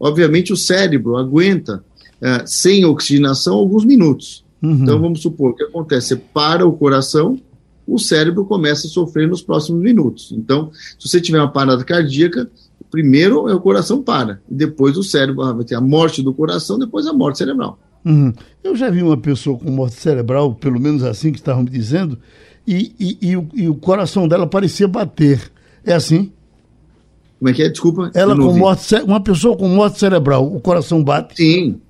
Obviamente, o cérebro aguenta é, sem oxigenação alguns minutos. Uhum. Então, vamos supor, o que acontece? Você para o coração, o cérebro começa a sofrer nos próximos minutos. Então, se você tiver uma parada cardíaca, primeiro é o coração para, depois o cérebro ah, vai ter a morte do coração, depois a morte cerebral. Uhum. Eu já vi uma pessoa com morte cerebral, pelo menos assim que estavam me dizendo, e, e, e, o, e, o, coração dela parecia bater. É assim? Como é que é? Desculpa. Ela com morte, uma pessoa com morte cerebral, o coração bate? Sim,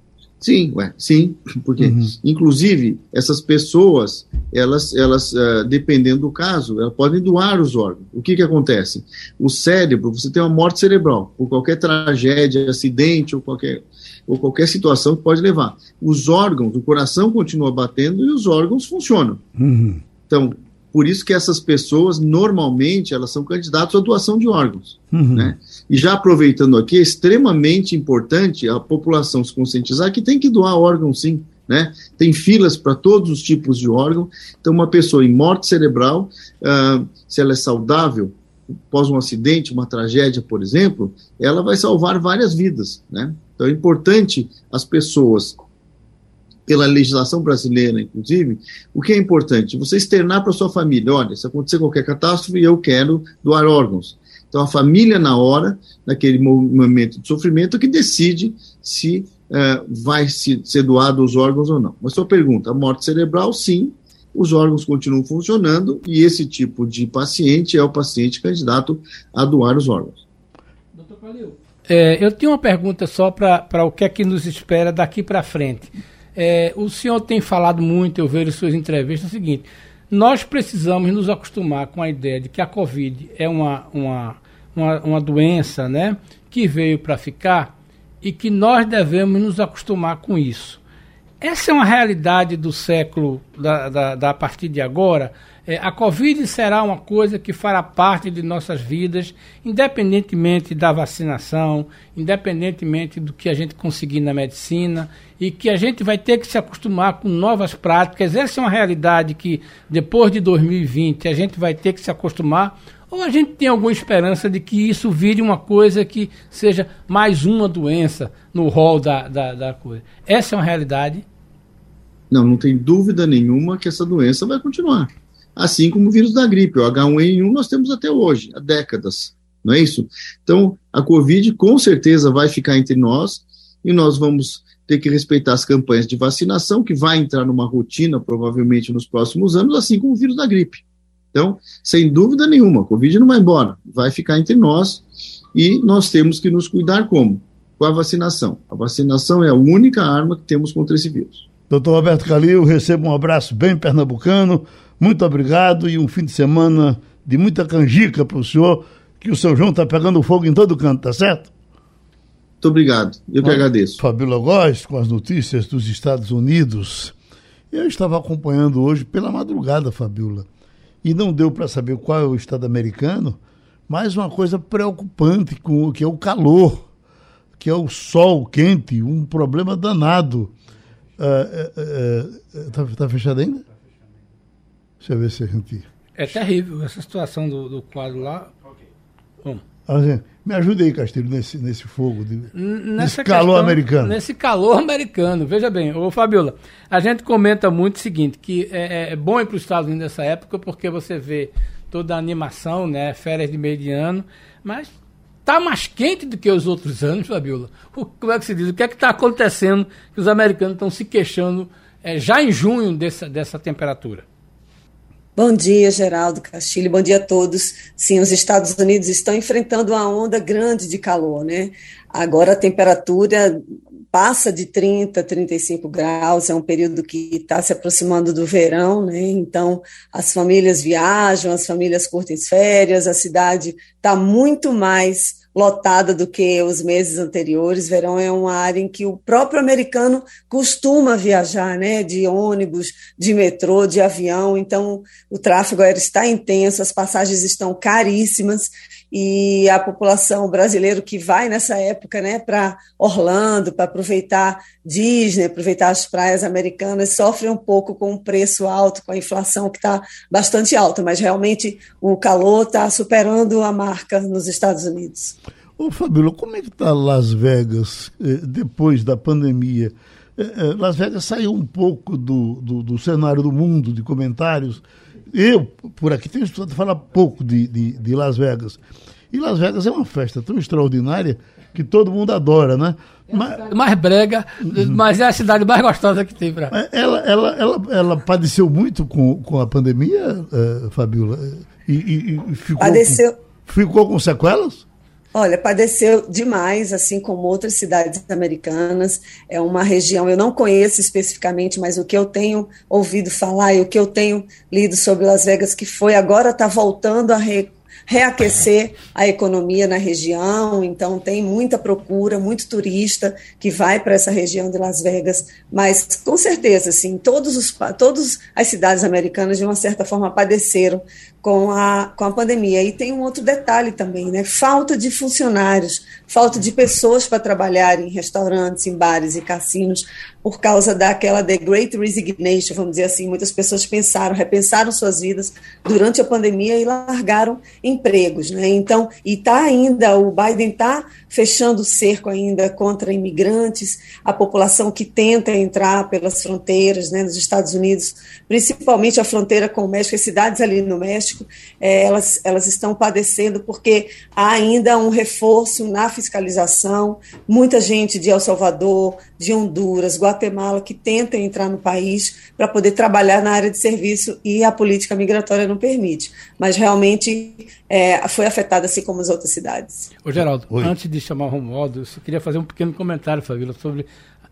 sim, ué, sim. <laughs> Porque, uhum. inclusive, essas pessoas, elas, elas uh, dependendo do caso, elas podem doar os órgãos. O que que acontece? O cérebro, você tem uma morte cerebral, por qualquer tragédia, acidente ou qualquer ou qualquer situação que pode levar. Os órgãos, o coração continua batendo e os órgãos funcionam. Uhum. Então, por isso que essas pessoas, normalmente, elas são candidatos à doação de órgãos. Uhum. Né? E já aproveitando aqui, é extremamente importante a população se conscientizar que tem que doar órgão sim. Né? Tem filas para todos os tipos de órgão. Então, uma pessoa em morte cerebral, uh, se ela é saudável, após um acidente, uma tragédia, por exemplo, ela vai salvar várias vidas. Né? Então é importante as pessoas, pela legislação brasileira, inclusive, o que é importante? Você externar para sua família: olha, se acontecer qualquer catástrofe, eu quero doar órgãos. Então, a família, na hora, naquele momento de sofrimento, que decide se uh, vai se, ser doado os órgãos ou não. Mas sua pergunta: a morte cerebral, sim, os órgãos continuam funcionando e esse tipo de paciente é o paciente candidato a doar os órgãos. Doutor Calil, é, eu tenho uma pergunta só para o que é que nos espera daqui para frente. É, o senhor tem falado muito, eu vejo suas entrevistas, é o seguinte: nós precisamos nos acostumar com a ideia de que a Covid é uma, uma, uma, uma doença né, que veio para ficar e que nós devemos nos acostumar com isso. essa é uma realidade do século, da, da, da partir de agora. É, a Covid será uma coisa que fará parte de nossas vidas, independentemente da vacinação, independentemente do que a gente conseguir na medicina, e que a gente vai ter que se acostumar com novas práticas. Essa é uma realidade que, depois de 2020, a gente vai ter que se acostumar. Ou a gente tem alguma esperança de que isso vire uma coisa que seja mais uma doença no rol da, da, da coisa? Essa é uma realidade? Não, não tem dúvida nenhuma que essa doença vai continuar assim como o vírus da gripe. O H1N1 nós temos até hoje, há décadas, não é isso? Então, a Covid com certeza vai ficar entre nós e nós vamos ter que respeitar as campanhas de vacinação, que vai entrar numa rotina provavelmente nos próximos anos, assim como o vírus da gripe. Então, sem dúvida nenhuma, a Covid não vai embora, vai ficar entre nós e nós temos que nos cuidar como? Com a vacinação. A vacinação é a única arma que temos contra esse vírus. Doutor Roberto Calil, receba um abraço bem pernambucano. Muito obrigado e um fim de semana de muita canjica para o senhor, que o seu João está pegando fogo em todo canto, tá certo? Muito obrigado, eu que agradeço. Fabíola Góes, com as notícias dos Estados Unidos. Eu estava acompanhando hoje pela madrugada, Fabíola, e não deu para saber qual é o estado americano, mas uma coisa preocupante com que é o calor, que é o sol quente, um problema danado. Está uh, uh, uh, tá fechado ainda? Deixa eu ver se a gente. É terrível essa situação do, do quadro lá. Vamos. Assim, me ajude aí, Castilho, nesse, nesse fogo, de, nesse calor questão, americano. Nesse calor americano. Veja bem, ô Fabiola, a gente comenta muito o seguinte, que é, é bom ir para os Estados Unidos nessa época, porque você vê toda a animação, né, férias de meio de ano, mas tá mais quente do que os outros anos, Fabiola. O, como é que se diz? O que é que está acontecendo que os americanos estão se queixando é, já em junho dessa, dessa temperatura? Bom dia, Geraldo Castilho. Bom dia a todos. Sim, os Estados Unidos estão enfrentando uma onda grande de calor, né? Agora a temperatura passa de 30, 35 graus, é um período que está se aproximando do verão, né? Então as famílias viajam, as famílias curtem férias, a cidade está muito mais lotada do que os meses anteriores. Verão é uma área em que o próprio americano costuma viajar, né, de ônibus, de metrô, de avião. Então, o tráfego aéreo está intenso, as passagens estão caríssimas e a população brasileira que vai nessa época, né, para Orlando, para aproveitar Disney, aproveitar as praias americanas, sofre um pouco com o preço alto, com a inflação que está bastante alta, mas realmente o calor está superando a marca nos Estados Unidos. Ô Fabíola, como é que está Las Vegas eh, depois da pandemia? Eh, eh, Las Vegas saiu um pouco do, do, do cenário do mundo de comentários eu, por aqui, tenho estudado falar pouco de, de, de, Las Vegas. E Las Vegas é uma festa tão extraordinária que todo mundo adora, né? É mas, mais brega, mas é a cidade mais gostosa que tem para. Ela, ela, ela, ela padeceu muito com, com a pandemia, uh, Fabiola? E, e, e ficou, padeceu. Com, ficou com sequelas? Olha, padeceu demais, assim como outras cidades americanas. É uma região, eu não conheço especificamente, mas o que eu tenho ouvido falar e o que eu tenho lido sobre Las Vegas, que foi agora está voltando a re, reaquecer a economia na região, então tem muita procura, muito turista que vai para essa região de Las Vegas, mas com certeza, assim, todos os, todas as cidades americanas de uma certa forma padeceram com a, com a pandemia. E tem um outro detalhe também, né? Falta de funcionários, falta de pessoas para trabalhar em restaurantes, em bares e cassinos, por causa daquela The Great Resignation, vamos dizer assim. Muitas pessoas pensaram, repensaram suas vidas durante a pandemia e largaram empregos, né? Então, e está ainda, o Biden está fechando o cerco ainda contra imigrantes, a população que tenta entrar pelas fronteiras, né, nos Estados Unidos, principalmente a fronteira com o México, as cidades ali no México, é, elas, elas estão padecendo porque há ainda um reforço na fiscalização. Muita gente de El Salvador, de Honduras, Guatemala, que tenta entrar no país para poder trabalhar na área de serviço e a política migratória não permite. Mas realmente é, foi afetada assim como as outras cidades. Ô Geraldo, Oi. antes de chamar o Romualdo, eu só queria fazer um pequeno comentário, Fabíola, sobre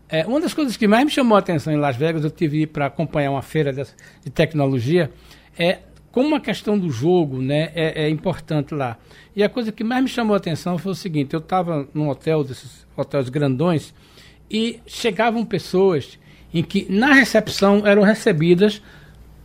é, uma das coisas que mais me chamou a atenção em Las Vegas, eu tive para acompanhar uma feira de, de tecnologia, é como a questão do jogo né, é, é, importante lá. E a coisa que mais me chamou a atenção foi o seguinte: eu estava num hotel, desses hotéis grandões, e chegavam pessoas em que na recepção eram recebidas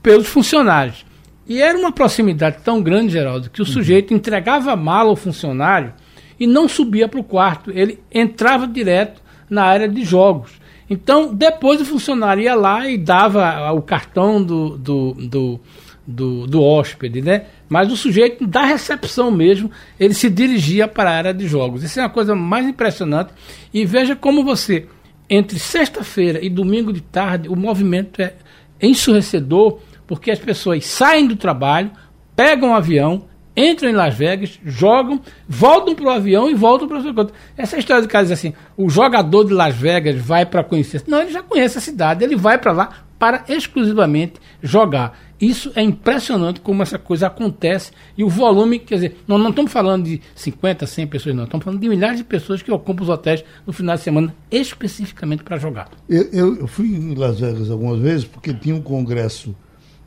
pelos funcionários. E era uma proximidade tão grande, Geraldo, que o uhum. sujeito entregava a mala ao funcionário e não subia para o quarto. Ele entrava direto na área de jogos. Então, depois o funcionário ia lá e dava o cartão do, do, do, do, do hóspede, né? Mas o sujeito da recepção mesmo, ele se dirigia para a área de jogos. Isso é uma coisa mais impressionante. E veja como você, entre sexta-feira e domingo de tarde, o movimento é ensurrecedor, porque as pessoas saem do trabalho, pegam um avião, entram em Las Vegas, jogam, voltam para o avião e voltam para o seu canto. Essa história de diz assim: o jogador de Las Vegas vai para conhecer. Não, ele já conhece a cidade, ele vai para lá para exclusivamente jogar. Isso é impressionante como essa coisa acontece e o volume, quer dizer, nós não estamos falando de 50, 100 pessoas, não, estamos falando de milhares de pessoas que ocupam os hotéis no final de semana especificamente para jogar. Eu, eu, eu fui em Las Vegas algumas vezes porque tinha um congresso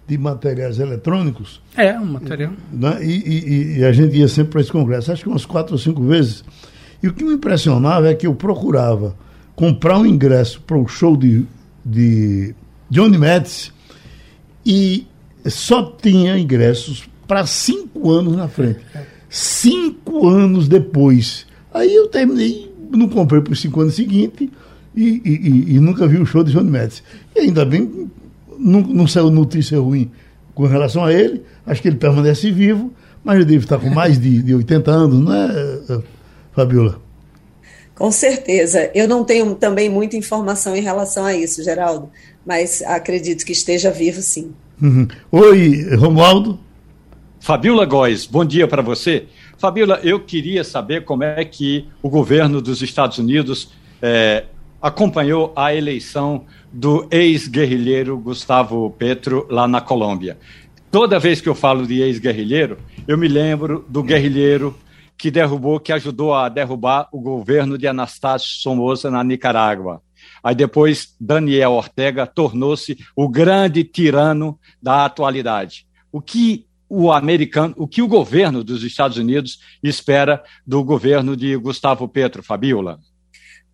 de materiais eletrônicos. É, um material. Né? E, e, e, a gente ia sempre para esse congresso, acho que umas quatro ou cinco vezes. E o que me impressionava é que eu procurava comprar um ingresso para o show de, de Johnny Metz e só tinha ingressos para cinco anos na frente. Cinco anos depois. Aí eu terminei, não comprei para os cinco anos seguintes e, e, e, nunca vi o show de Johnny Metz. E ainda bem não, não saiu notícia ruim com relação a ele. Acho que ele permanece vivo, mas ele deve estar com mais de, de 80 anos, não é, Fabiola? Com certeza. Eu não tenho também muita informação em relação a isso, Geraldo, mas acredito que esteja vivo sim. Uhum. Oi, Romualdo. Fabiola Góes, bom dia para você. Fabiola, eu queria saber como é que o governo dos Estados Unidos é, acompanhou a eleição do ex-guerrilheiro Gustavo Petro lá na Colômbia. Toda vez que eu falo de ex-guerrilheiro, eu me lembro do guerrilheiro que derrubou, que ajudou a derrubar o governo de Anastácio Somoza na Nicarágua. Aí depois Daniel Ortega tornou-se o grande tirano da atualidade. O que o americano, o que o governo dos Estados Unidos espera do governo de Gustavo Petro, Fabiola?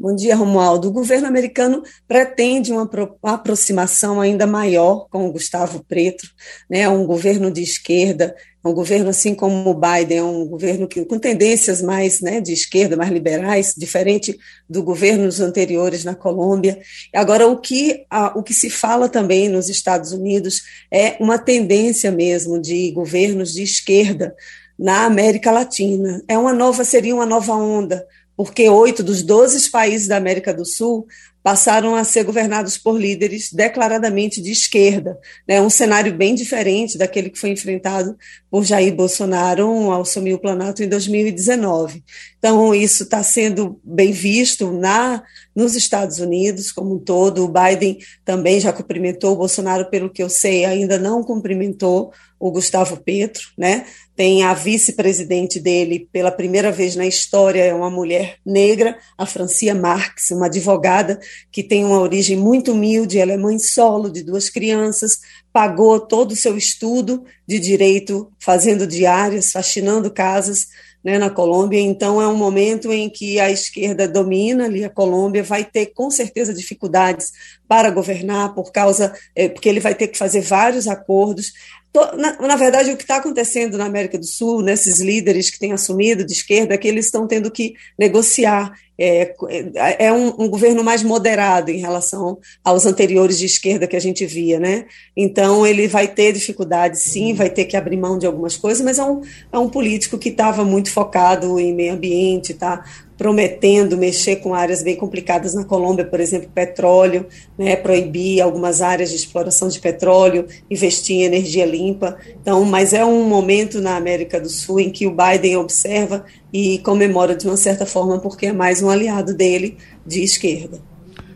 Bom dia, Romualdo. O governo americano pretende uma, aproximação ainda maior com o Gustavo Petro, né? um governo de esquerda, um governo assim como o Biden, é um governo que, com tendências mais né, de esquerda, mais liberais, diferente do governos anteriores na Colômbia. Agora, o que, a, o que se fala também nos Estados Unidos é uma tendência mesmo de governos de esquerda na América Latina. É uma nova, seria uma nova onda porque oito dos doze países da América do Sul passaram a ser governados por líderes declaradamente de esquerda, né? um cenário bem diferente daquele que foi enfrentado por Jair Bolsonaro ao assumir o Planalto em 2019. Então, isso está sendo bem visto na nos Estados Unidos como um todo. O Biden também já cumprimentou o Bolsonaro, pelo que eu sei, ainda não cumprimentou o Gustavo Petro, né? Tem a vice-presidente dele, pela primeira vez na história, é uma mulher negra, a Francia Marx, uma advogada que tem uma origem muito humilde, ela é mãe solo de duas crianças, pagou todo o seu estudo de direito, fazendo diárias, faxinando casas, né, na Colômbia. Então, é um momento em que a esquerda domina ali a Colômbia, vai ter com certeza dificuldades para governar, por causa, é, porque ele vai ter que fazer vários acordos. Na, na, verdade, o que está acontecendo na América do Sul, nesses líderes que têm assumido de esquerda, é que eles estão tendo que negociar. É, é, um, um, governo mais moderado em relação aos anteriores de esquerda que a gente via, né? Então, ele vai ter dificuldades, sim, vai ter que abrir mão de algumas coisas, mas é um, é um político que estava muito focado em meio ambiente, tá? Prometendo mexer com áreas bem complicadas na Colômbia, por exemplo, petróleo, né, proibir algumas áreas de exploração de petróleo, investir em energia limpa. Então, mas é um momento na América do Sul em que o Biden observa e comemora de uma certa forma porque é mais um aliado dele de esquerda.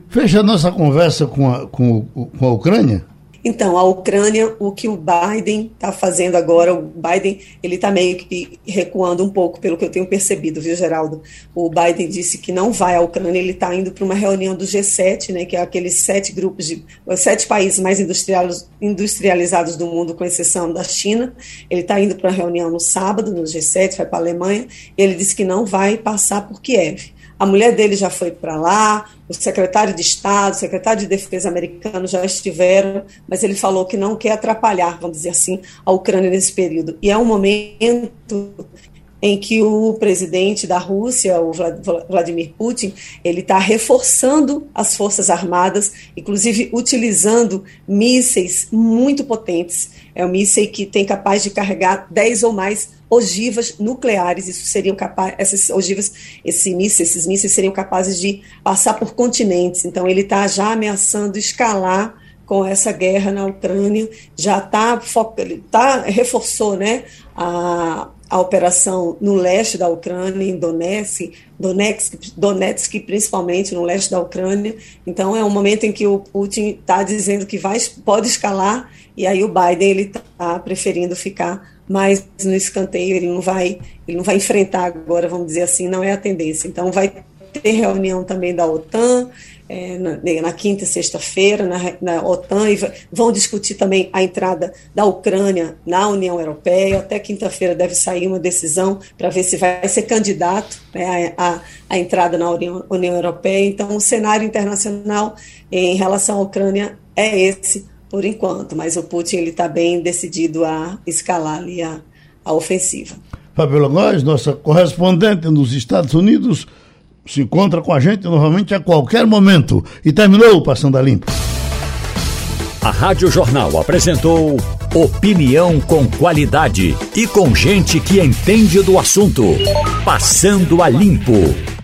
Fecha a nossa conversa com a, com, com a Ucrânia. Então, a Ucrânia, o que o Biden está fazendo agora, o Biden ele está meio que recuando um pouco, pelo que eu tenho percebido, viu, Geraldo? O Biden disse que não vai à Ucrânia, ele está indo para uma reunião do G7, né, que é aqueles sete grupos de sete países mais industrializados do mundo, com exceção da China. Ele está indo para uma reunião no sábado, no G7, vai para a Alemanha, e ele disse que não vai passar por Kiev. A mulher dele já foi para lá, o secretário de Estado, o secretário de Defesa americano já estiveram, mas ele falou que não quer atrapalhar, vamos dizer assim, a Ucrânia nesse período. E é um momento em que o presidente da Rússia, o Vladimir Putin, ele está reforçando as forças armadas, inclusive utilizando mísseis muito potentes. É um míssil que tem capaz de carregar 10 ou mais ogivas nucleares. Isso seriam capazes, essas ogivas, esses mísseis, esses mísseis seriam capazes de passar por continentes. Então ele está já ameaçando escalar com essa guerra na Ucrânia, já está tá, reforçou né, a, a operação no leste da Ucrânia, em Donetsk, Donetsk, Donetsk, principalmente no leste da Ucrânia. Então é um momento em que o Putin está dizendo que vai, pode escalar e aí o Biden ele está preferindo ficar mais no escanteio. Ele não vai, ele não vai enfrentar agora, vamos dizer assim, não é a tendência. Então vai ter reunião também da OTAN é, na, na, quinta e sexta-feira na, na, OTAN e vão discutir também a entrada da Ucrânia na União Europeia. Até quinta-feira deve sair uma decisão para ver se vai ser candidato né, a, a, entrada na União, União Europeia. Então, o cenário internacional em relação à Ucrânia é esse por enquanto, mas o Putin ele está bem decidido a escalar ali a, a ofensiva. Fabiola Góes, nossa correspondente nos Estados Unidos se encontra com a gente novamente a qualquer momento. E terminou Passando a Limpo. A Rádio Jornal apresentou opinião com qualidade e com gente que entende do assunto. Passando a Limpo.